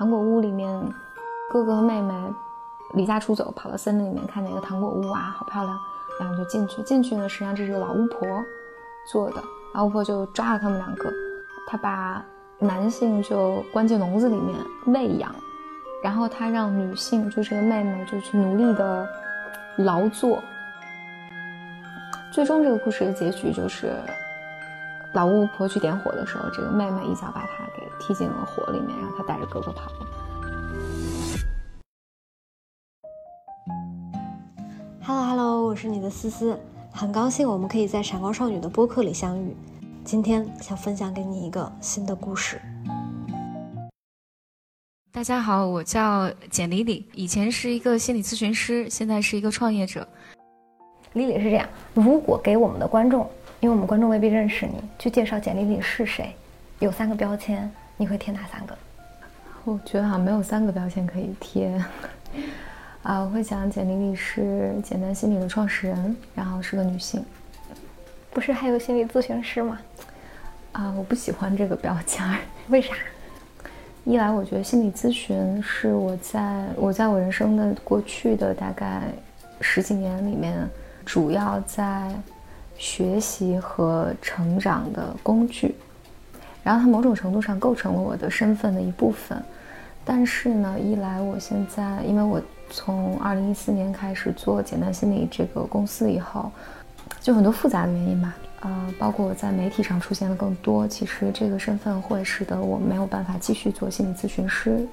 糖果屋里面，哥哥和妹妹离家出走，跑到森林里面，看见一个糖果屋啊，好漂亮，然后就进去。进去呢，实际上这是个老巫婆做的，老巫婆就抓了他们两个，她把男性就关进笼子里面喂养，然后她让女性，就这个妹妹，就去努力的劳作。最终这个故事的结局就是。老巫婆去点火的时候，这个妹妹一脚把她给踢进了火里面，让她带着哥哥跑了。Hello Hello，我是你的思思，很高兴我们可以在闪光少女的播客里相遇。今天想分享给你一个新的故事。大家好，我叫简丽丽，以前是一个心理咨询师，现在是一个创业者。丽丽是这样，如果给我们的观众。因为我们观众未必认识你，去介绍简历里是谁，有三个标签，你会贴哪三个？我觉得好像没有三个标签可以贴。啊，我会讲简历里是简单心理的创始人，然后是个女性。不是还有心理咨询师吗？啊，我不喜欢这个标签，为啥？一来我觉得心理咨询是我在我在我人生的过去的大概十几年里面，主要在。学习和成长的工具，然后它某种程度上构成了我的身份的一部分。但是呢，一来我现在，因为我从二零一四年开始做简单心理这个公司以后，就很多复杂的原因吧，呃，包括我在媒体上出现的更多，其实这个身份会使得我没有办法继续做心理咨询师。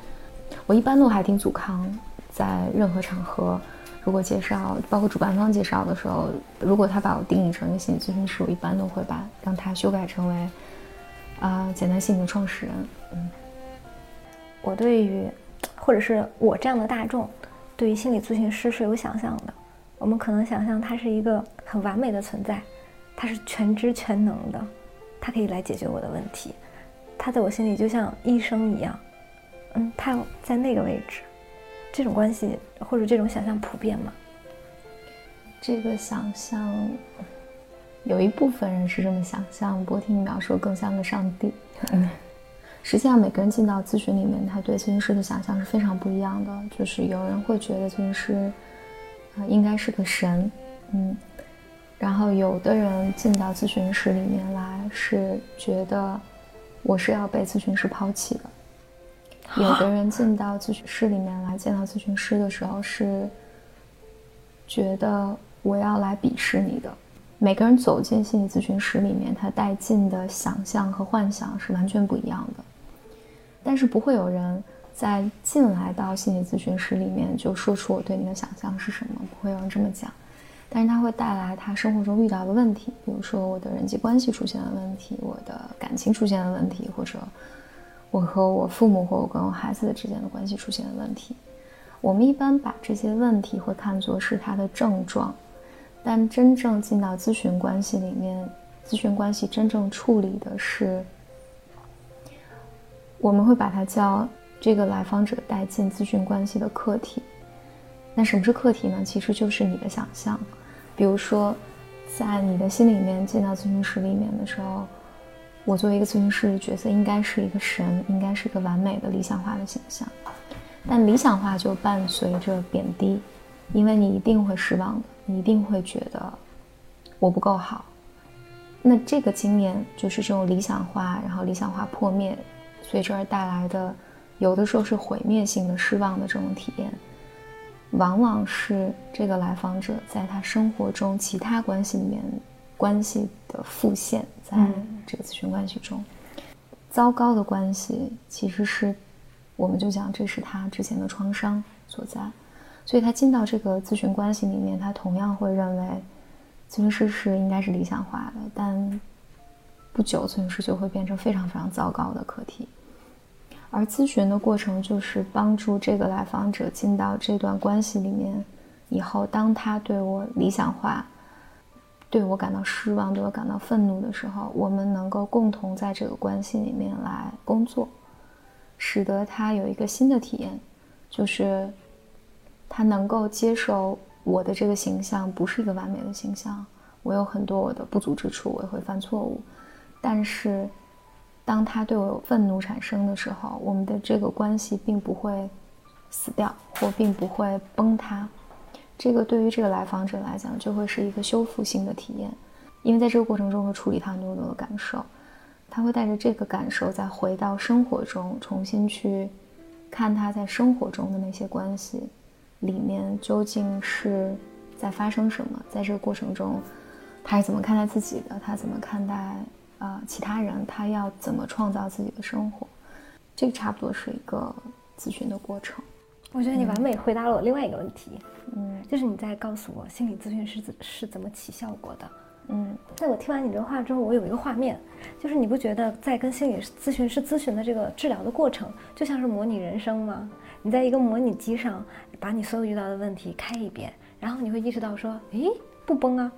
我一般都还挺阻抗，在任何场合。如果介绍，包括主办方介绍的时候，如果他把我定义成一个心理咨询师，我一般都会把让他修改成为，啊，简单心理的创始人。嗯，我对于，或者是我这样的大众，对于心理咨询师是有想象的。我们可能想象他是一个很完美的存在，他是全知全能的，他可以来解决我的问题，他在我心里就像医生一样。嗯，他在那个位置。这种关系或者这种想象普遍吗？这个想象，有一部分人是这么想象，不过听你描述更像个上帝。实际上，每个人进到咨询里面，他对咨询师的想象是非常不一样的。就是有人会觉得咨询师啊应该是个神，嗯，然后有的人进到咨询室里面来是觉得我是要被咨询师抛弃的。有的 人进到咨询室里面来见到咨询师的时候，是觉得我要来鄙视你的。每个人走进心理咨询室里面，他带进的想象和幻想是完全不一样的。但是不会有人在进来到心理咨询室里面就说出我对你的想象是什么，不会有人这么讲。但是他会带来他生活中遇到的问题，比如说我的人际关系出现了问题，我的感情出现了问题，或者。我和我父母或我跟我孩子之间的关系出现了问题，我们一般把这些问题会看作是他的症状，但真正进到咨询关系里面，咨询关系真正处理的是，我们会把它叫这个来访者带进咨询关系的课题。那什么是课题呢？其实就是你的想象，比如说，在你的心里面进到咨询室里面的时候。我作为一个咨询师的角色，应该是一个神，应该是一个完美的理想化的形象。但理想化就伴随着贬低，因为你一定会失望的，你一定会觉得我不够好。那这个经验就是这种理想化，然后理想化破灭，随之而带来的，有的时候是毁灭性的失望的这种体验，往往是这个来访者在他生活中其他关系里面。关系的复现，在这个咨询关系中，糟糕的关系其实是，我们就讲这是他之前的创伤所在，所以他进到这个咨询关系里面，他同样会认为咨询师是应该是理想化的，但不久咨询师就会变成非常非常糟糕的课题，而咨询的过程就是帮助这个来访者进到这段关系里面以后，当他对我理想化。对我感到失望，对我感到愤怒的时候，我们能够共同在这个关系里面来工作，使得他有一个新的体验，就是他能够接受我的这个形象不是一个完美的形象，我有很多我的不足之处，我也会犯错误，但是当他对我愤怒产生的时候，我们的这个关系并不会死掉，或并不会崩塌。这个对于这个来访者来讲，就会是一个修复性的体验，因为在这个过程中会处理他很多很多的感受，他会带着这个感受再回到生活中，重新去看他在生活中的那些关系里面究竟是在发生什么，在这个过程中，他是怎么看待自己的，他怎么看待啊其他人，他要怎么创造自己的生活，这个差不多是一个咨询的过程。我觉得你完美回答了我另外一个问题，嗯就是你在告诉我心理咨询师是是怎么起效果的。嗯在我听完你这话之后，我有一个画面，就是你不觉得在跟心理咨询师咨询的这个治疗的过程，就像是模拟人生吗？你在一个模拟机上把你所有遇到的问题开一遍，然后你会意识到说，诶，不崩啊，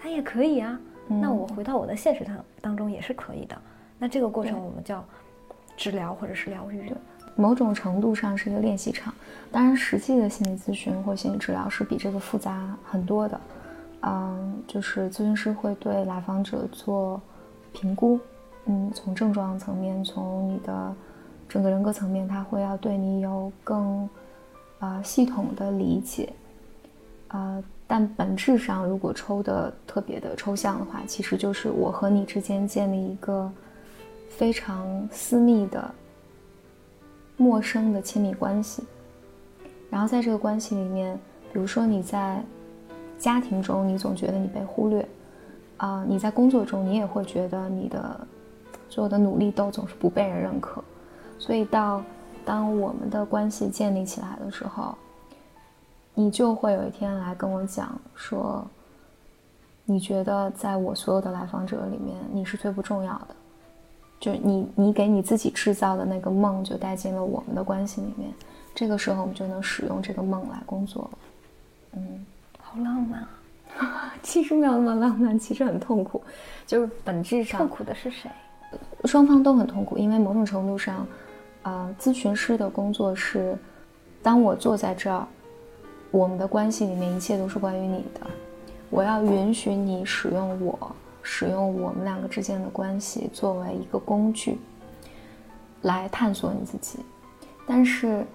它也可以啊。那我回到我的现实当当中也是可以的。那这个过程我们叫治疗或者是疗愈。某种程度上是一个练习场。当然，实际的心理咨询或心理治疗是比这个复杂很多的。嗯，就是咨询师会对来访者做评估，嗯，从症状层面，从你的整个人格层面，他会要对你有更啊、系统的理解。啊、但本质上，如果抽的特别的抽象的话，其实就是我和你之间建立一个非常私密的陌生的亲密关系，然后在这个关系里面，比如说你在家庭中，你总觉得你被忽略，啊、你在工作中，你也会觉得你的所有的努力都总是不被人认可，所以到当我们的关系建立起来的时候，你就会有一天来跟我讲说，你觉得在我所有的来访者里面，你是最不重要的。就是你，你给你自己制造的那个梦，就带进了我们的关系里面。这个时候，我们就能使用这个梦来工作了。嗯，好浪漫啊！其实没有那么浪漫，其实很痛苦。就是本质上，痛苦的是谁？双方都很痛苦，因为某种程度上，呃，咨询师的工作是，当我坐在这儿，我们的关系里面一切都是关于你的，我要允许你使用我，使用我们两个之间的关系作为一个工具，来探索你自己。但是，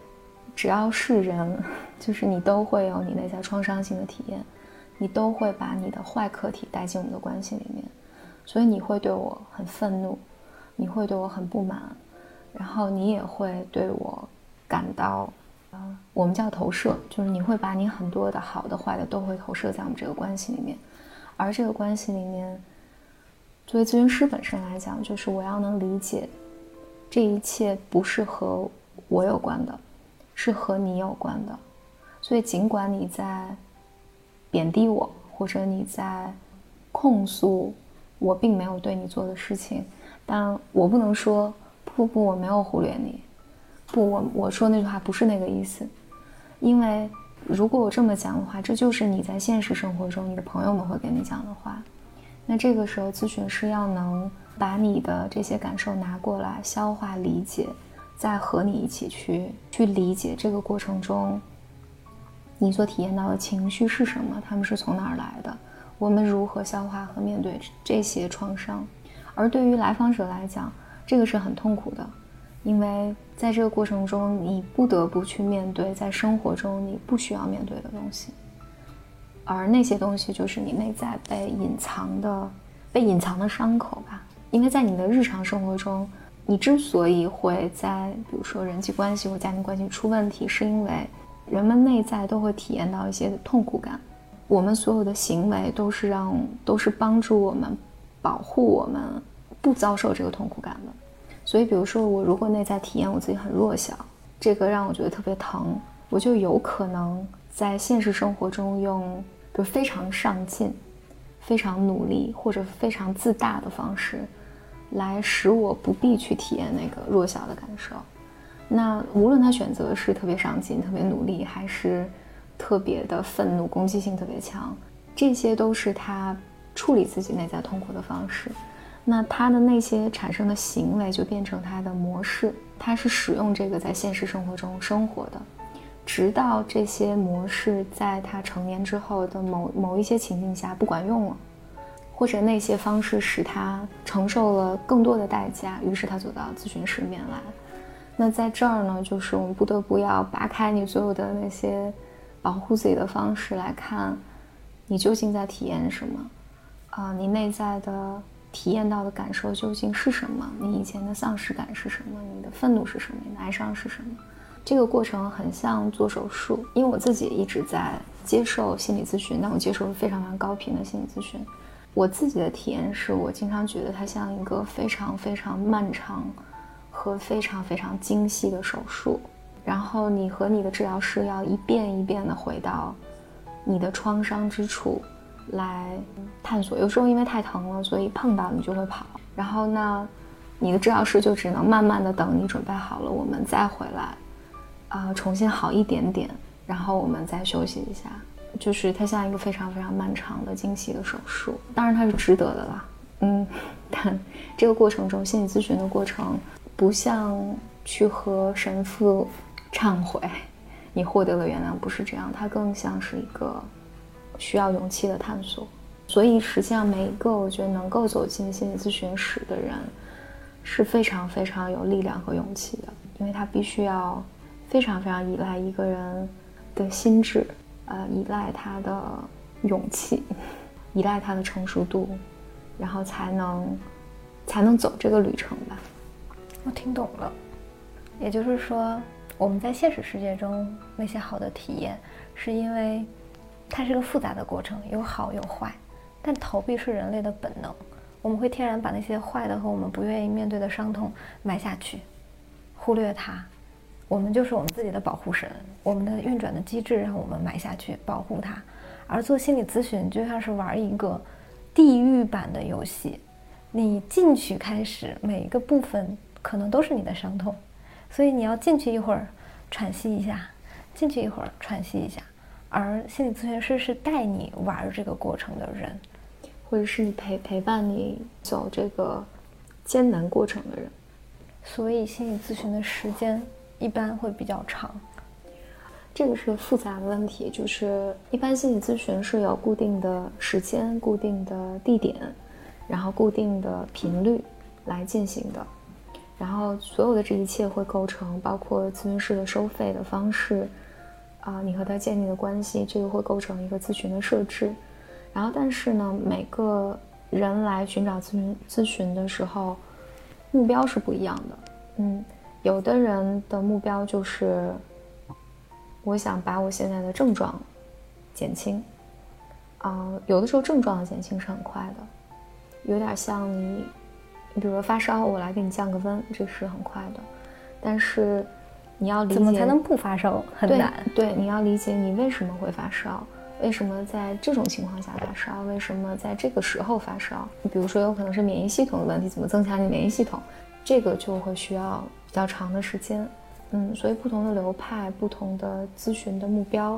只要是人，就是你都会有你内在创伤性的体验，你都会把你的坏课题带进我们的关系里面，所以你会对我很愤怒，你会对我很不满，然后你也会对我感到，呃，我们叫投射，就是你会把你很多的好的、坏的都会投射在我们这个关系里面，而这个关系里面，作为咨询师本身来讲，就是我要能理解，这一切不是和我有关的，是和你有关的，所以尽管你在贬低我，或者你在控诉我并没有对你做的事情，但我不能说不不，我没有忽略你，不，我我说那句话不是那个意思，因为如果我这么讲的话，这就是你在现实生活中你的朋友们会跟你讲的话，那这个时候咨询师要能把你的这些感受拿过来消化理解，再和你一起去去理解这个过程中。你所体验到的情绪是什么？他们是从哪儿来的？我们如何消化和面对这些创伤？而对于来访者来讲，这个是很痛苦的，因为在这个过程中，你不得不去面对在生活中你不需要面对的东西，而那些东西就是你内在被隐藏的、被隐藏的伤口吧。因为在你的日常生活中，你之所以会在比如说人际关系或家庭关系出问题，是因为人们内在都会体验到一些痛苦感，我们所有的行为都是让都是帮助我们保护我们不遭受这个痛苦感的。所以，比如说我如果内在体验我自己很弱小，这个让我觉得特别疼，我就有可能在现实生活中用就非常上进、非常努力或者非常自大的方式，来使我不必去体验那个弱小的感受。那无论他选择是特别上进、特别努力，还是特别的愤怒、攻击性特别强，这些都是他处理自己内在痛苦的方式。那他的那些产生的行为就变成他的模式，他是使用这个在现实生活中生活的，直到这些模式在他成年之后的某某一些情境下不管用了，或者那些方式使他承受了更多的代价，于是他走到咨询室面来。那在这儿呢，就是我们不得不要扒开你所有的那些保护自己的方式来看，你究竟在体验什么？啊，你内在的体验到的感受究竟是什么？你以前的丧失感是什么？你的愤怒是什么？你的哀伤是什么？这个过程很像做手术，因为我自己一直在接受心理咨询，但我接受非常非常高频的心理咨询。我自己的体验是我经常觉得它像一个非常非常漫长。和非常非常精细的手术，然后你和你的治疗师要一遍一遍的回到你的创伤之处来探索。有时候因为太疼了，所以碰到你就会跑。然后呢，你的治疗师就只能慢慢的等你准备好了，我们再回来，啊，重新好一点点，然后我们再休息一下。就是它像一个非常非常漫长的精细的手术，当然它是值得的啦。嗯，但这个过程中，心理咨询的过程。不像去和神父忏悔，你获得了原谅，不是这样，它更像是一个需要勇气的探索。所以，实际上每一个我觉得能够走进心理咨询室的人，是非常非常有力量和勇气的，因为他必须要非常非常依赖一个人的心智，呃，依赖他的勇气，依赖他的成熟度，然后才能才能走这个旅程吧。我听懂了，也就是说，我们在现实世界中那些好的体验，是因为它是个复杂的过程，有好有坏。但逃避是人类的本能，我们会天然把那些坏的和我们不愿意面对的伤痛埋下去，忽略它。我们就是我们自己的保护神，我们的运转的机制让我们埋下去保护它。而做心理咨询就像是玩一个地狱版的游戏，你进去开始每一个部分。可能都是你的伤痛，所以你要进去一会儿，喘息一下，进去一会儿，喘息一下。而心理咨询师是带你玩这个过程的人，或者是你陪陪伴你走这个艰难过程的人。所以心理咨询的时间一般会比较长。这个是个复杂的问题，就是一般心理咨询是有固定的时间、固定的地点，然后固定的频率来进行的。然后所有的这一切会构成，包括咨询师的收费的方式，啊，你和他建立的关系，这个会构成一个咨询的设置。然后，但是呢，每个人来寻找咨询咨询的时候，目标是不一样的。嗯，有的人的目标就是，我想把我现在的症状减轻。啊，有的时候症状的减轻是很快的，有点像你。你比如说发烧，我来给你降个温，这是很快的。但是你要理解怎么才能不发烧很难。对，你要理解你为什么会发烧，为什么在这种情况下发烧，为什么在这个时候发烧。你比如说有可能是免疫系统的问题，怎么增强你免疫系统，这个就会需要比较长的时间。嗯，所以不同的流派、不同的咨询的目标，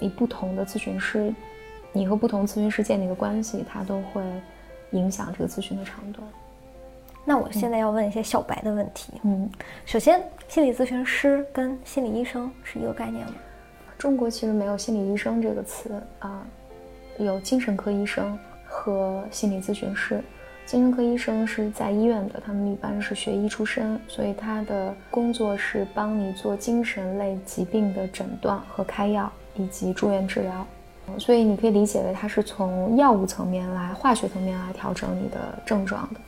你不同的咨询师，你和不同咨询师建立的关系，它都会影响这个咨询的长短。那我现在要问一些小白的问题。嗯，首先，心理咨询师跟心理医生是一个概念吗？中国其实没有心理医生这个词啊，有精神科医生和心理咨询师。精神科医生是在医院的，他们一般是学医出身，所以他的工作是帮你做精神类疾病的诊断和开药以及住院治疗。所以你可以理解为他是从药物层面来、化学层面来调整你的症状的。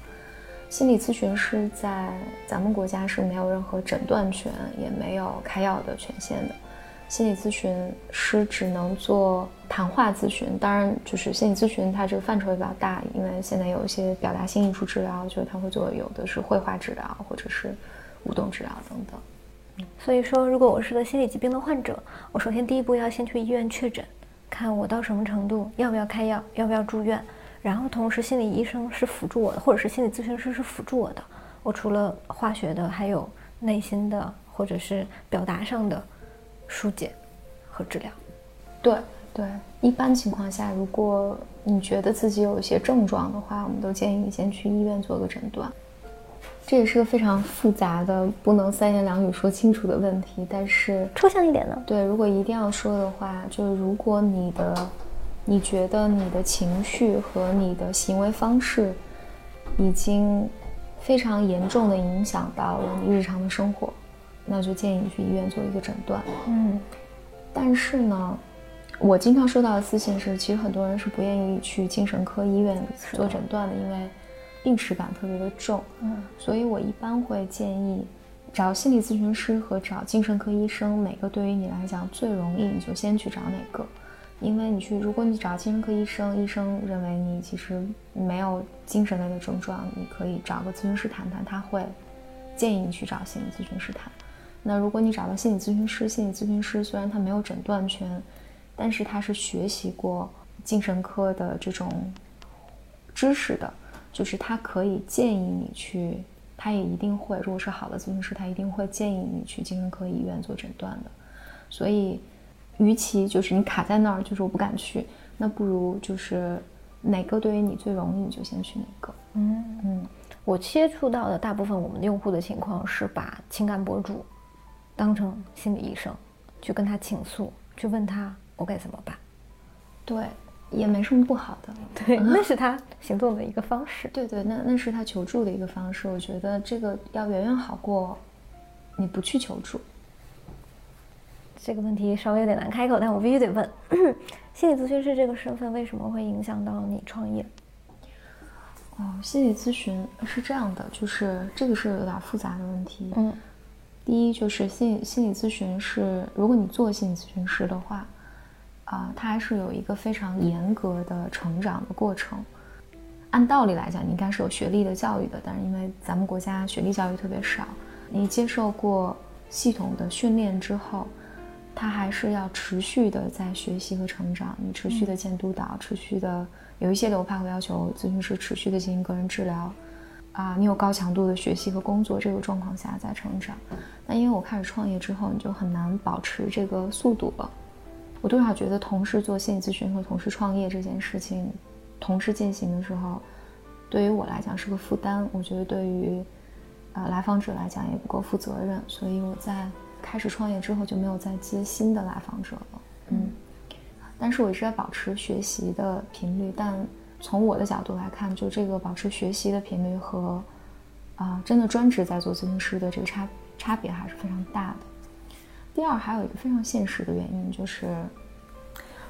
心理咨询师在咱们国家是没有任何诊断权，也没有开药的权限的。心理咨询师只能做谈话咨询，当然，就是心理咨询它这个范畴也比较大，因为现在有一些表达性艺术治疗，就是他会做，有的是绘画治疗，或者是舞动治疗等等。所以说，如果我是个心理疾病的患者，我首先第一步要先去医院确诊，看我到什么程度，要不要开药，要不要住院。然后，同时，心理医生是辅助我的，或者是心理咨询师是辅助我的。我除了化学的，还有内心的，或者是表达上的疏解和治疗。对对，一般情况下，如果你觉得自己有一些症状的话，我们都建议你先去医院做个诊断。这也是个非常复杂的、不能三言两语说清楚的问题。但是抽象一点呢？对，如果一定要说的话，就是如果你的。你觉得你的情绪和你的行为方式已经非常严重的影响到了你日常的生活，那就建议你去医院做一个诊断。嗯，但是呢，我经常收到的私信是，其实很多人是不愿意去精神科医院做诊断的，因为病耻感特别的重。嗯，所以我一般会建议找心理咨询师和找精神科医生，哪个对于你来讲最容易，你就先去找哪个。因为你去，如果你找精神科医生，医生认为你其实没有精神类的症状，你可以找个咨询师谈谈，他会建议你去找心理咨询师谈。那如果你找到心理咨询师，心理咨询师虽然他没有诊断权，但是他是学习过精神科的这种知识的，就是他可以建议你去，他也一定会，如果是好的咨询师，他一定会建议你去精神科医院做诊断的。所以。与其就是你卡在那儿，就是我不敢去，那不如就是哪个对于你最容易，你就先去哪个。嗯嗯，我接触到的大部分我们用户的情况是把情感博主当成心理医生，去跟他倾诉，去问他我该怎么办。对，也没什么不好的。对，那是他行动的一个方式。对对，那那是他求助的一个方式。我觉得这个要远远好过你不去求助。这个问题稍微有点难开口，但我必须得问：心理咨询师这个身份为什么会影响到你创业？哦，心理咨询是这样的，就是这个是有点复杂的问题。嗯，第一就是心心理咨询是，如果你做心理咨询师的话，啊，它还是有一个非常严格的成长的过程。按道理来讲，你应该是有学历的教育的，但是因为咱们国家学历教育特别少，你接受过系统的训练之后。他还是要持续的在学习和成长，你持续的见督导，持续的有一些流派会要求咨询师持续的进行个人治疗，啊，你有高强度的学习和工作这个状况下在成长。那因为我开始创业之后，你就很难保持这个速度了。我多少觉得同时做心理咨询和同时创业这件事情同时进行的时候，对于我来讲是个负担。我觉得对于啊来访者来讲也不够负责任，所以我在。开始创业之后就没有再接新的来访者了，嗯，但是我一直在保持学习的频率。但从我的角度来看，就这个保持学习的频率和啊真的专职在做咨询师的这个差差别还是非常大的。第二，还有一个非常现实的原因就是，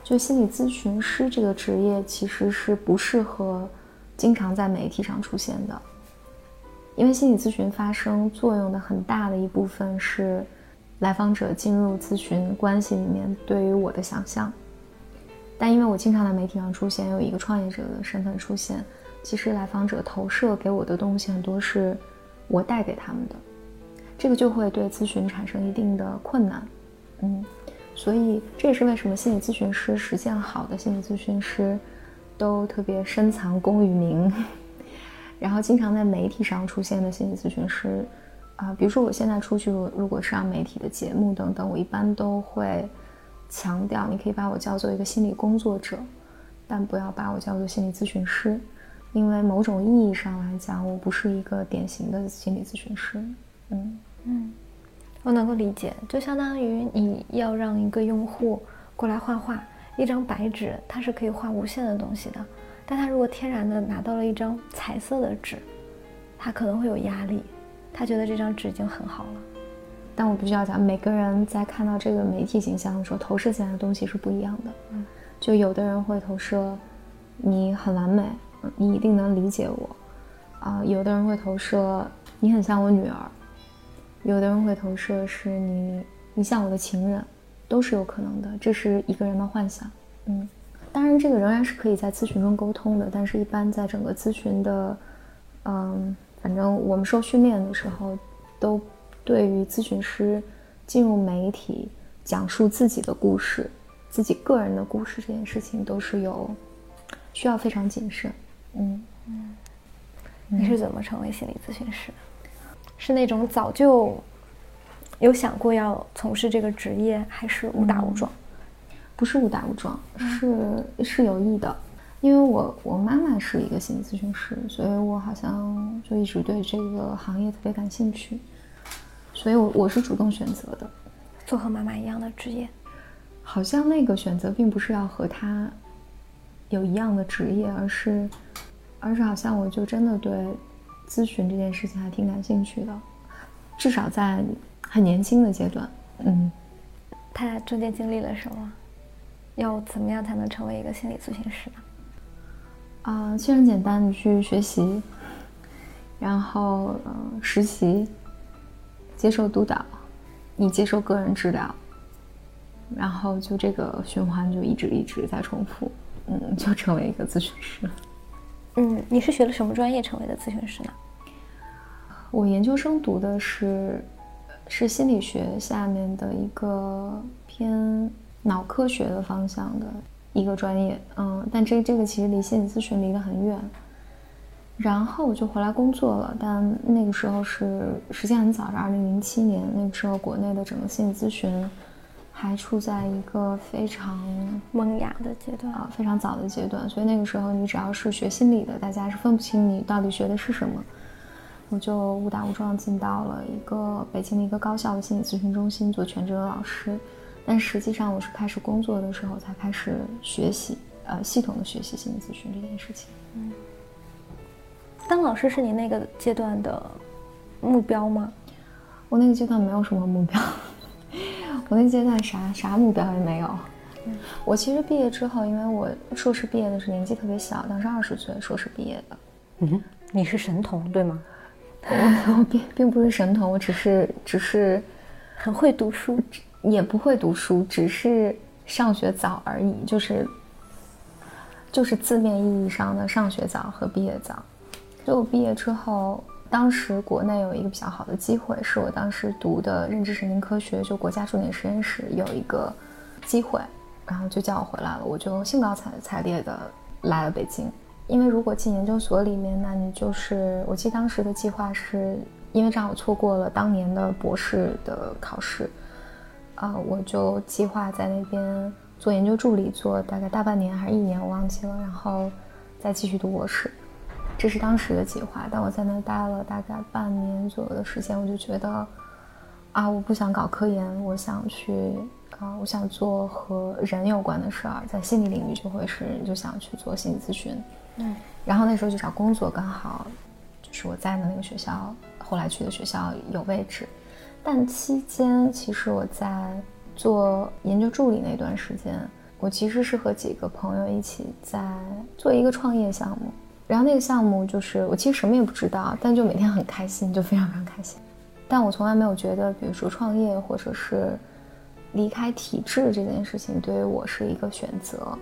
就心理咨询师这个职业其实是不适合经常在媒体上出现的，因为心理咨询发生作用的很大的一部分是。来访者进入咨询关系里面，对于我的想象，但因为我经常在媒体上出现，有一个创业者的身份出现，其实来访者投射给我的东西很多是我带给他们的，这个就会对咨询产生一定的困难，嗯，所以这也是为什么心理咨询师实践好的心理咨询师都特别深藏功与名，然后经常在媒体上出现的心理咨询师。啊，比如说我现在出去，如果上媒体的节目等等，我一般都会强调，你可以把我叫做一个心理工作者，但不要把我叫做心理咨询师，因为某种意义上来讲，我不是一个典型的心理咨询师。嗯嗯，我能够理解，就相当于你要让一个用户过来画画，一张白纸，它是可以画无限的东西的，但他如果天然的拿到了一张彩色的纸，他可能会有压力。他觉得这张纸已经很好了，但我必须要讲，每个人在看到这个媒体形象的时候，投射进来的东西是不一样的。嗯，就有的人会投射你很完美，你一定能理解我，啊，有的人会投射你很像我女儿，有的人会投射是你你像我的情人，都是有可能的。这是一个人的幻想。嗯，当然这个仍然是可以在咨询中沟通的，但是一般在整个咨询的，嗯。反正我们受训练的时候，都对于咨询师进入媒体讲述自己的故事、自己个人的故事这件事情，都是有需要非常谨慎。嗯嗯，你是怎么成为心理咨询师？是那种早就有想过要从事这个职业，还是误打误撞？不是误打误撞，是是有意的。因为我我妈妈是一个心理咨询师，所以我好像就一直对这个行业特别感兴趣，所以我我是主动选择的，做和妈妈一样的职业。好像那个选择并不是要和他有一样的职业，而是，而是好像我就真的对咨询这件事情还挺感兴趣的，至少在很年轻的阶段，嗯。他中间经历了什么？要怎么样才能成为一个心理咨询师呢？啊，其实很简单，你去学习，然后呃实习，接受督导，你接受个人治疗，然后就这个循环就一直一直在重复，嗯，就成为一个咨询师。嗯，你是学了什么专业成为的咨询师呢？我研究生读的是是心理学下面的一个偏脑科学的方向的。一个专业，嗯，但这这个其实离心理咨询离得很远。然后我就回来工作了，但那个时候是时间很早，是二零零七年，那个时候国内的整个心理咨询还处在一个非常萌芽的阶段啊，非常早的阶段，所以那个时候你只要是学心理的，大家是分不清你到底学的是什么。我就误打误撞进到了一个北京的一个高校的心理咨询中心做全职的老师。但实际上，我是开始工作的时候才开始学习，呃，系统的学习心理咨询这件事情。嗯，当老师是你那个阶段的目标吗？我那个阶段没有什么目标，我那阶段啥啥目标也没有。嗯，我其实毕业之后，因为我硕士毕业的时候年纪特别小，当时二十岁硕士毕业的。嗯，你是神童对吗？我我并并不是神童，我只是只是很会读书。也不会读书，只是上学早而已，就是就是字面意义上的上学早和毕业早。就我毕业之后，当时国内有一个比较好的机会，是我当时读的认知神经科学，就国家重点实验室有一个机会，然后就叫我回来了，我就兴高采采烈的来了北京。因为如果进研究所里面，那你就是我记得当时的计划是，因为正好错过了当年的博士的考试。啊，我就计划在那边做研究助理，做大概大半年还是一年，我忘记了，然后再继续读博士，这是当时的计划。但我在那待了大概半年左右的时间，我就觉得，啊，我不想搞科研，我想去啊，我想做和人有关的事儿，在心理领域就会是就想去做心理咨询。嗯，然后那时候就找工作，刚好就是我在的那个学校，后来去的学校有位置。但期间，其实我在做研究助理那段时间，我其实是和几个朋友一起在做一个创业项目。然后那个项目就是我其实什么也不知道，但就每天很开心，就非常非常开心。但我从来没有觉得，比如说创业或者是离开体制这件事情对于我是一个选择。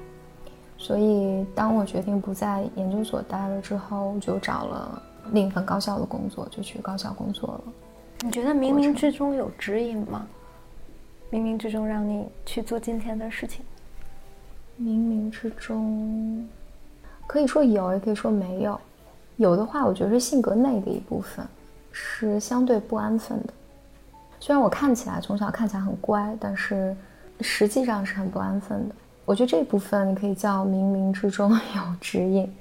所以当我决定不在研究所待了之后，我就找了另一份高校的工作，就去高校工作了。你觉得冥冥之中有指引吗？冥冥之中让你去做今天的事情。冥冥之中，可以说有，也可以说没有。有的话，我觉得是性格内的一部分，是相对不安分的。虽然我看起来从小看起来很乖，但是实际上是很不安分的。我觉得这部分你可以叫冥冥之中 有指引，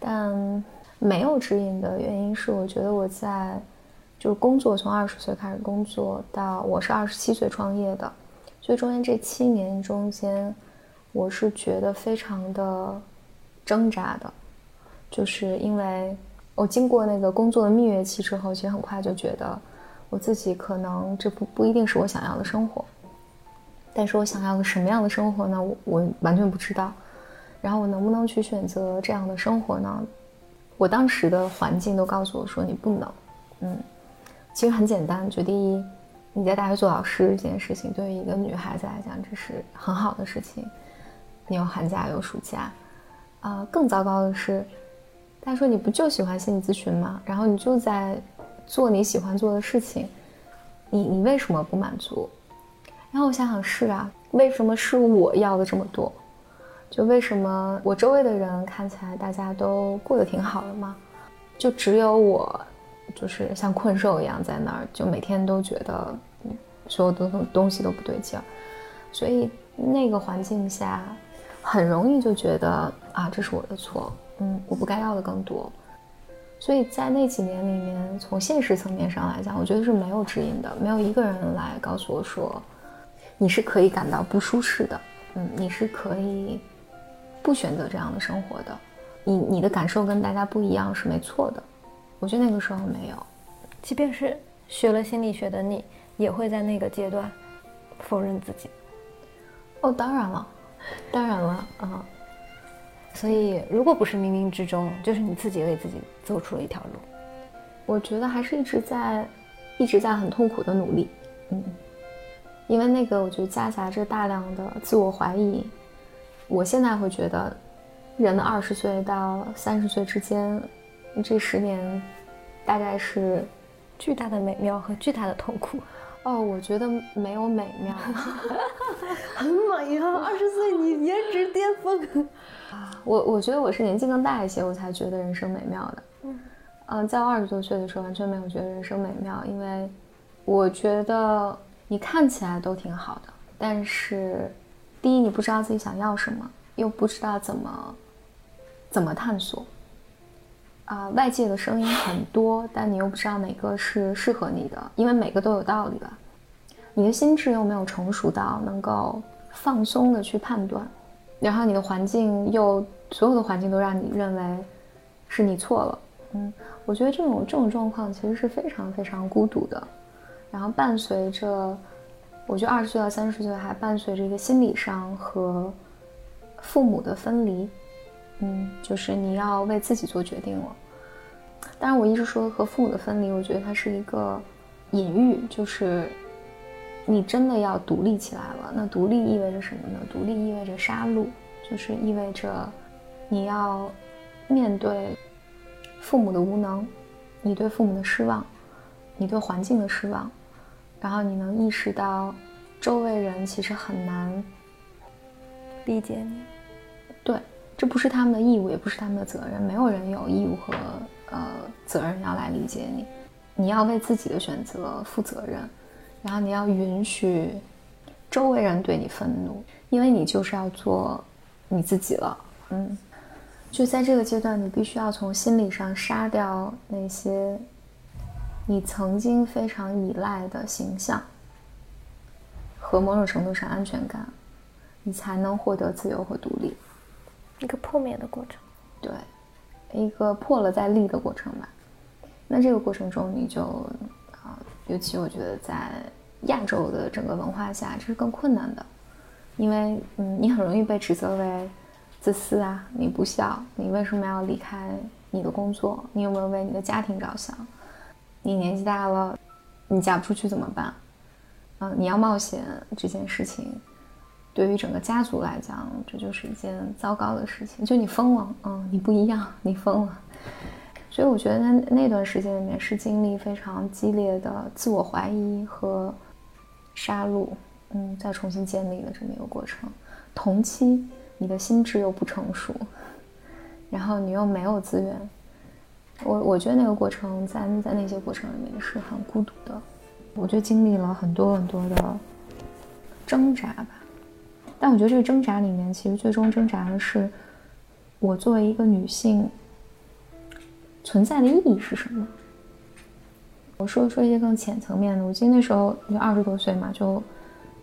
但没有指引的原因是，我觉得我在。就是工作从二十岁开始工作到我是二十七岁创业的，所以中间这七年中间，我是觉得非常的挣扎的，就是因为我经过那个工作的蜜月期之后，其实很快就觉得我自己可能这不不一定是我想要的生活，但是我想要个什么样的生活呢？我我完全不知道，然后我能不能去选择这样的生活呢？我当时的环境都告诉我说你不能，嗯。其实很简单，就第一，你在大学做老师这件事情，对于一个女孩子来讲，这是很好的事情。你有寒假，有暑假，啊，更糟糕的是，大家说你不就喜欢心理咨询吗？然后你就在做你喜欢做的事情，你你为什么不满足？然后我想想，是啊，为什么是我要的这么多？就为什么我周围的人看起来大家都过得挺好的吗？就只有我。就是像困兽一样在那儿，就每天都觉得所有的东东西都不对劲儿，所以那个环境下很容易就觉得啊，这是我的错，嗯，我不该要的更多。所以在那几年里面，从现实层面上来讲，我觉得是没有指引的，没有一个人来告诉我说，你是可以感到不舒适的，嗯，你是可以不选择这样的生活的，你你的感受跟大家不一样是没错的。我觉得那个时候没有，即便是学了心理学的你，也会在那个阶段否认自己。哦，当然了，当然了，啊。所以，如果不是冥冥之中，就是你自己为自己走出了一条路。我觉得还是一直在，一直在很痛苦的努力，嗯，因为那个我觉得夹杂着大量的自我怀疑。我现在会觉得，人的二十岁到三十岁之间，这十年，大概是巨大的美妙和巨大的痛苦。哦，我觉得没有美妙，很美呀！二十岁你颜值巅峰。我我觉得我是年纪更大一些，我才觉得人生美妙的。嗯，嗯，在我二十多岁的时候，完全没有觉得人生美妙，因为我觉得你看起来都挺好的，但是第一，你不知道自己想要什么，又不知道怎么怎么探索。啊，外界的声音很多，但你又不知道哪个是适合你的，因为每个都有道理吧。你的心智又没有成熟到能够放松的去判断。然后你的环境又所有的环境都让你认为是你错了，嗯，我觉得这种这种状况其实是非常非常孤独的。然后伴随着，我觉得二十岁到三十岁还伴随着一个心理上和父母的分离，嗯，就是你要为自己做决定了。当然，我一直说和父母的分离，我觉得它是一个隐喻，就是。你真的要独立起来了？那独立意味着什么呢？独立意味着杀戮，就是意味着你要面对父母的无能，你对父母的失望，你对环境的失望，然后你能意识到周围人其实很难理解你。对，这不是他们的义务，也不是他们的责任，没有人有义务和呃责任要来理解你，你要为自己的选择负责任。然后你要允许周围人对你愤怒，因为你就是要做你自己了。嗯，就在这个阶段，你必须要从心理上杀掉那些你曾经非常依赖的形象和某种程度上安全感，你才能获得自由和独立。一个破灭的过程，对，一个破了再立的过程吧。那这个过程中，你就啊，尤其我觉得在。亚洲的整个文化下，这是更困难的，因为嗯，你很容易被指责为自私啊，你不孝，你为什么要离开你的工作？你有没有为你的家庭着想？你年纪大了，你嫁不出去怎么办？嗯，你要冒险这件事情，对于整个家族来讲，这就是一件糟糕的事情。就你疯了，嗯，你不一样，你疯了。所以我觉得那那段时间里面是经历非常激烈的自我怀疑和。杀戮，嗯，再重新建立的这么一个过程。同期，你的心智又不成熟，然后你又没有资源。我我觉得那个过程，在在那些过程里面是很孤独的。我觉得经历了很多很多的挣扎吧。但我觉得这个挣扎里面，其实最终挣扎的是，我作为一个女性存在的意义是什么。我说说一些更浅层面的。我记得那时候就二十多岁嘛，就，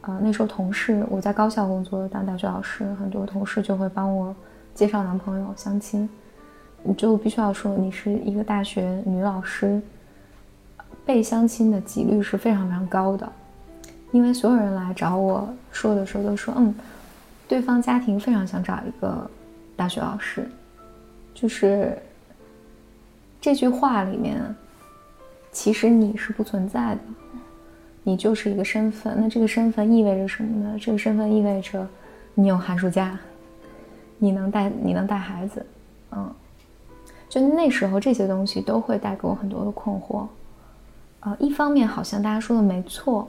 呃，那时候同事我在高校工作当大学老师，很多同事就会帮我介绍男朋友、相亲。你就必须要说你是一个大学女老师，被相亲的几率是非常非常高的，因为所有人来找我说的时候都说，嗯，对方家庭非常想找一个大学老师，就是这句话里面。其实你是不存在的，你就是一个身份。那这个身份意味着什么呢？这个身份意味着你有寒暑假，你能带你能带孩子，嗯，就那时候这些东西都会带给我很多的困惑。呃，一方面好像大家说的没错，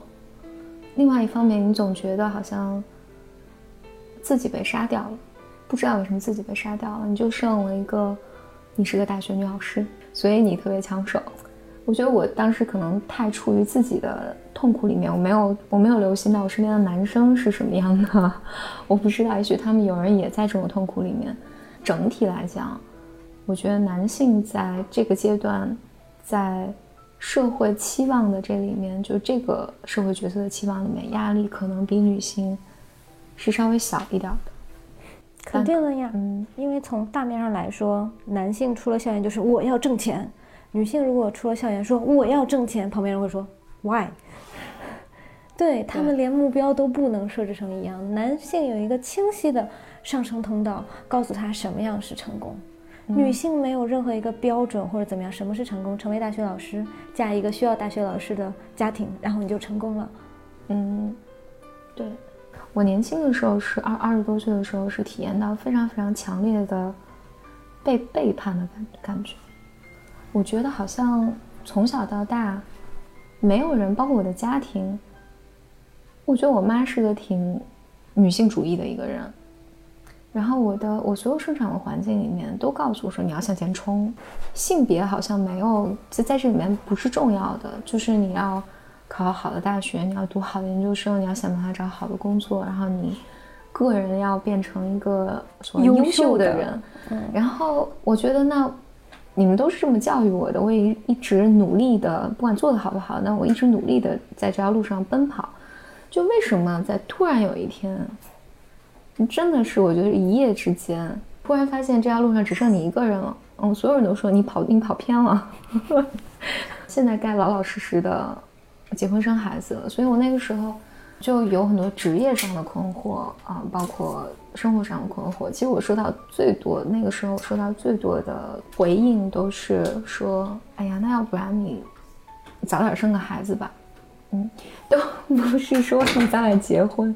另外一方面你总觉得好像自己被杀掉了，不知道为什么自己被杀掉了，你就剩了一个，你是个大学女老师，所以你特别抢手。我觉得我当时可能太处于自己的痛苦里面，我没有我没有留心到我身边的男生是什么样的，我不知道，也许他们有人也在这种痛苦里面。整体来讲，我觉得男性在这个阶段，在社会期望的这里面，就这个社会角色的期望里面，压力可能比女性是稍微小一点的。肯定的呀，嗯，因为从大面上来说，男性出了校园就是我要挣钱，女性如果出了校园说我要挣钱，旁边人会说 why？对他们连目标都不能设置成一样，男性有一个清晰的上升通道，告诉他什么样是成功。女性没有任何一个标准或者怎么样，什么是成功？成为大学老师，嫁一个需要大学老师的家庭，然后你就成功了。嗯，对，我年轻的时候是二二十多岁的时候是体验到非常非常强烈的被背叛的感感觉。我觉得好像从小到大，没有人，包括我的家庭，我觉得我妈是个挺女性主义的一个人。然后我的我所有生长的环境里面都告诉我说你要向前冲，性别好像没有在在这里面不是重要的，就是你要考好的大学，你要读好的研究生，你要想办法找好的工作，然后你个人要变成一个所谓优秀的人。嗯，然后我觉得那你们都是这么教育我的，我也一直努力的，不管做的好不好，那我一直努力的在这条路上奔跑。就为什么在突然有一天？真的是，我觉得一夜之间，突然发现这条路上只剩你一个人了。嗯，所有人都说你跑，你跑偏了。现在该老老实实的结婚生孩子了。所以我那个时候就有很多职业上的困惑啊，包括生活上的困惑。其实我收到最多，那个时候收到最多的回应都是说：“哎呀，那要不然你早点生个孩子吧。”嗯，都不是说你早点结婚。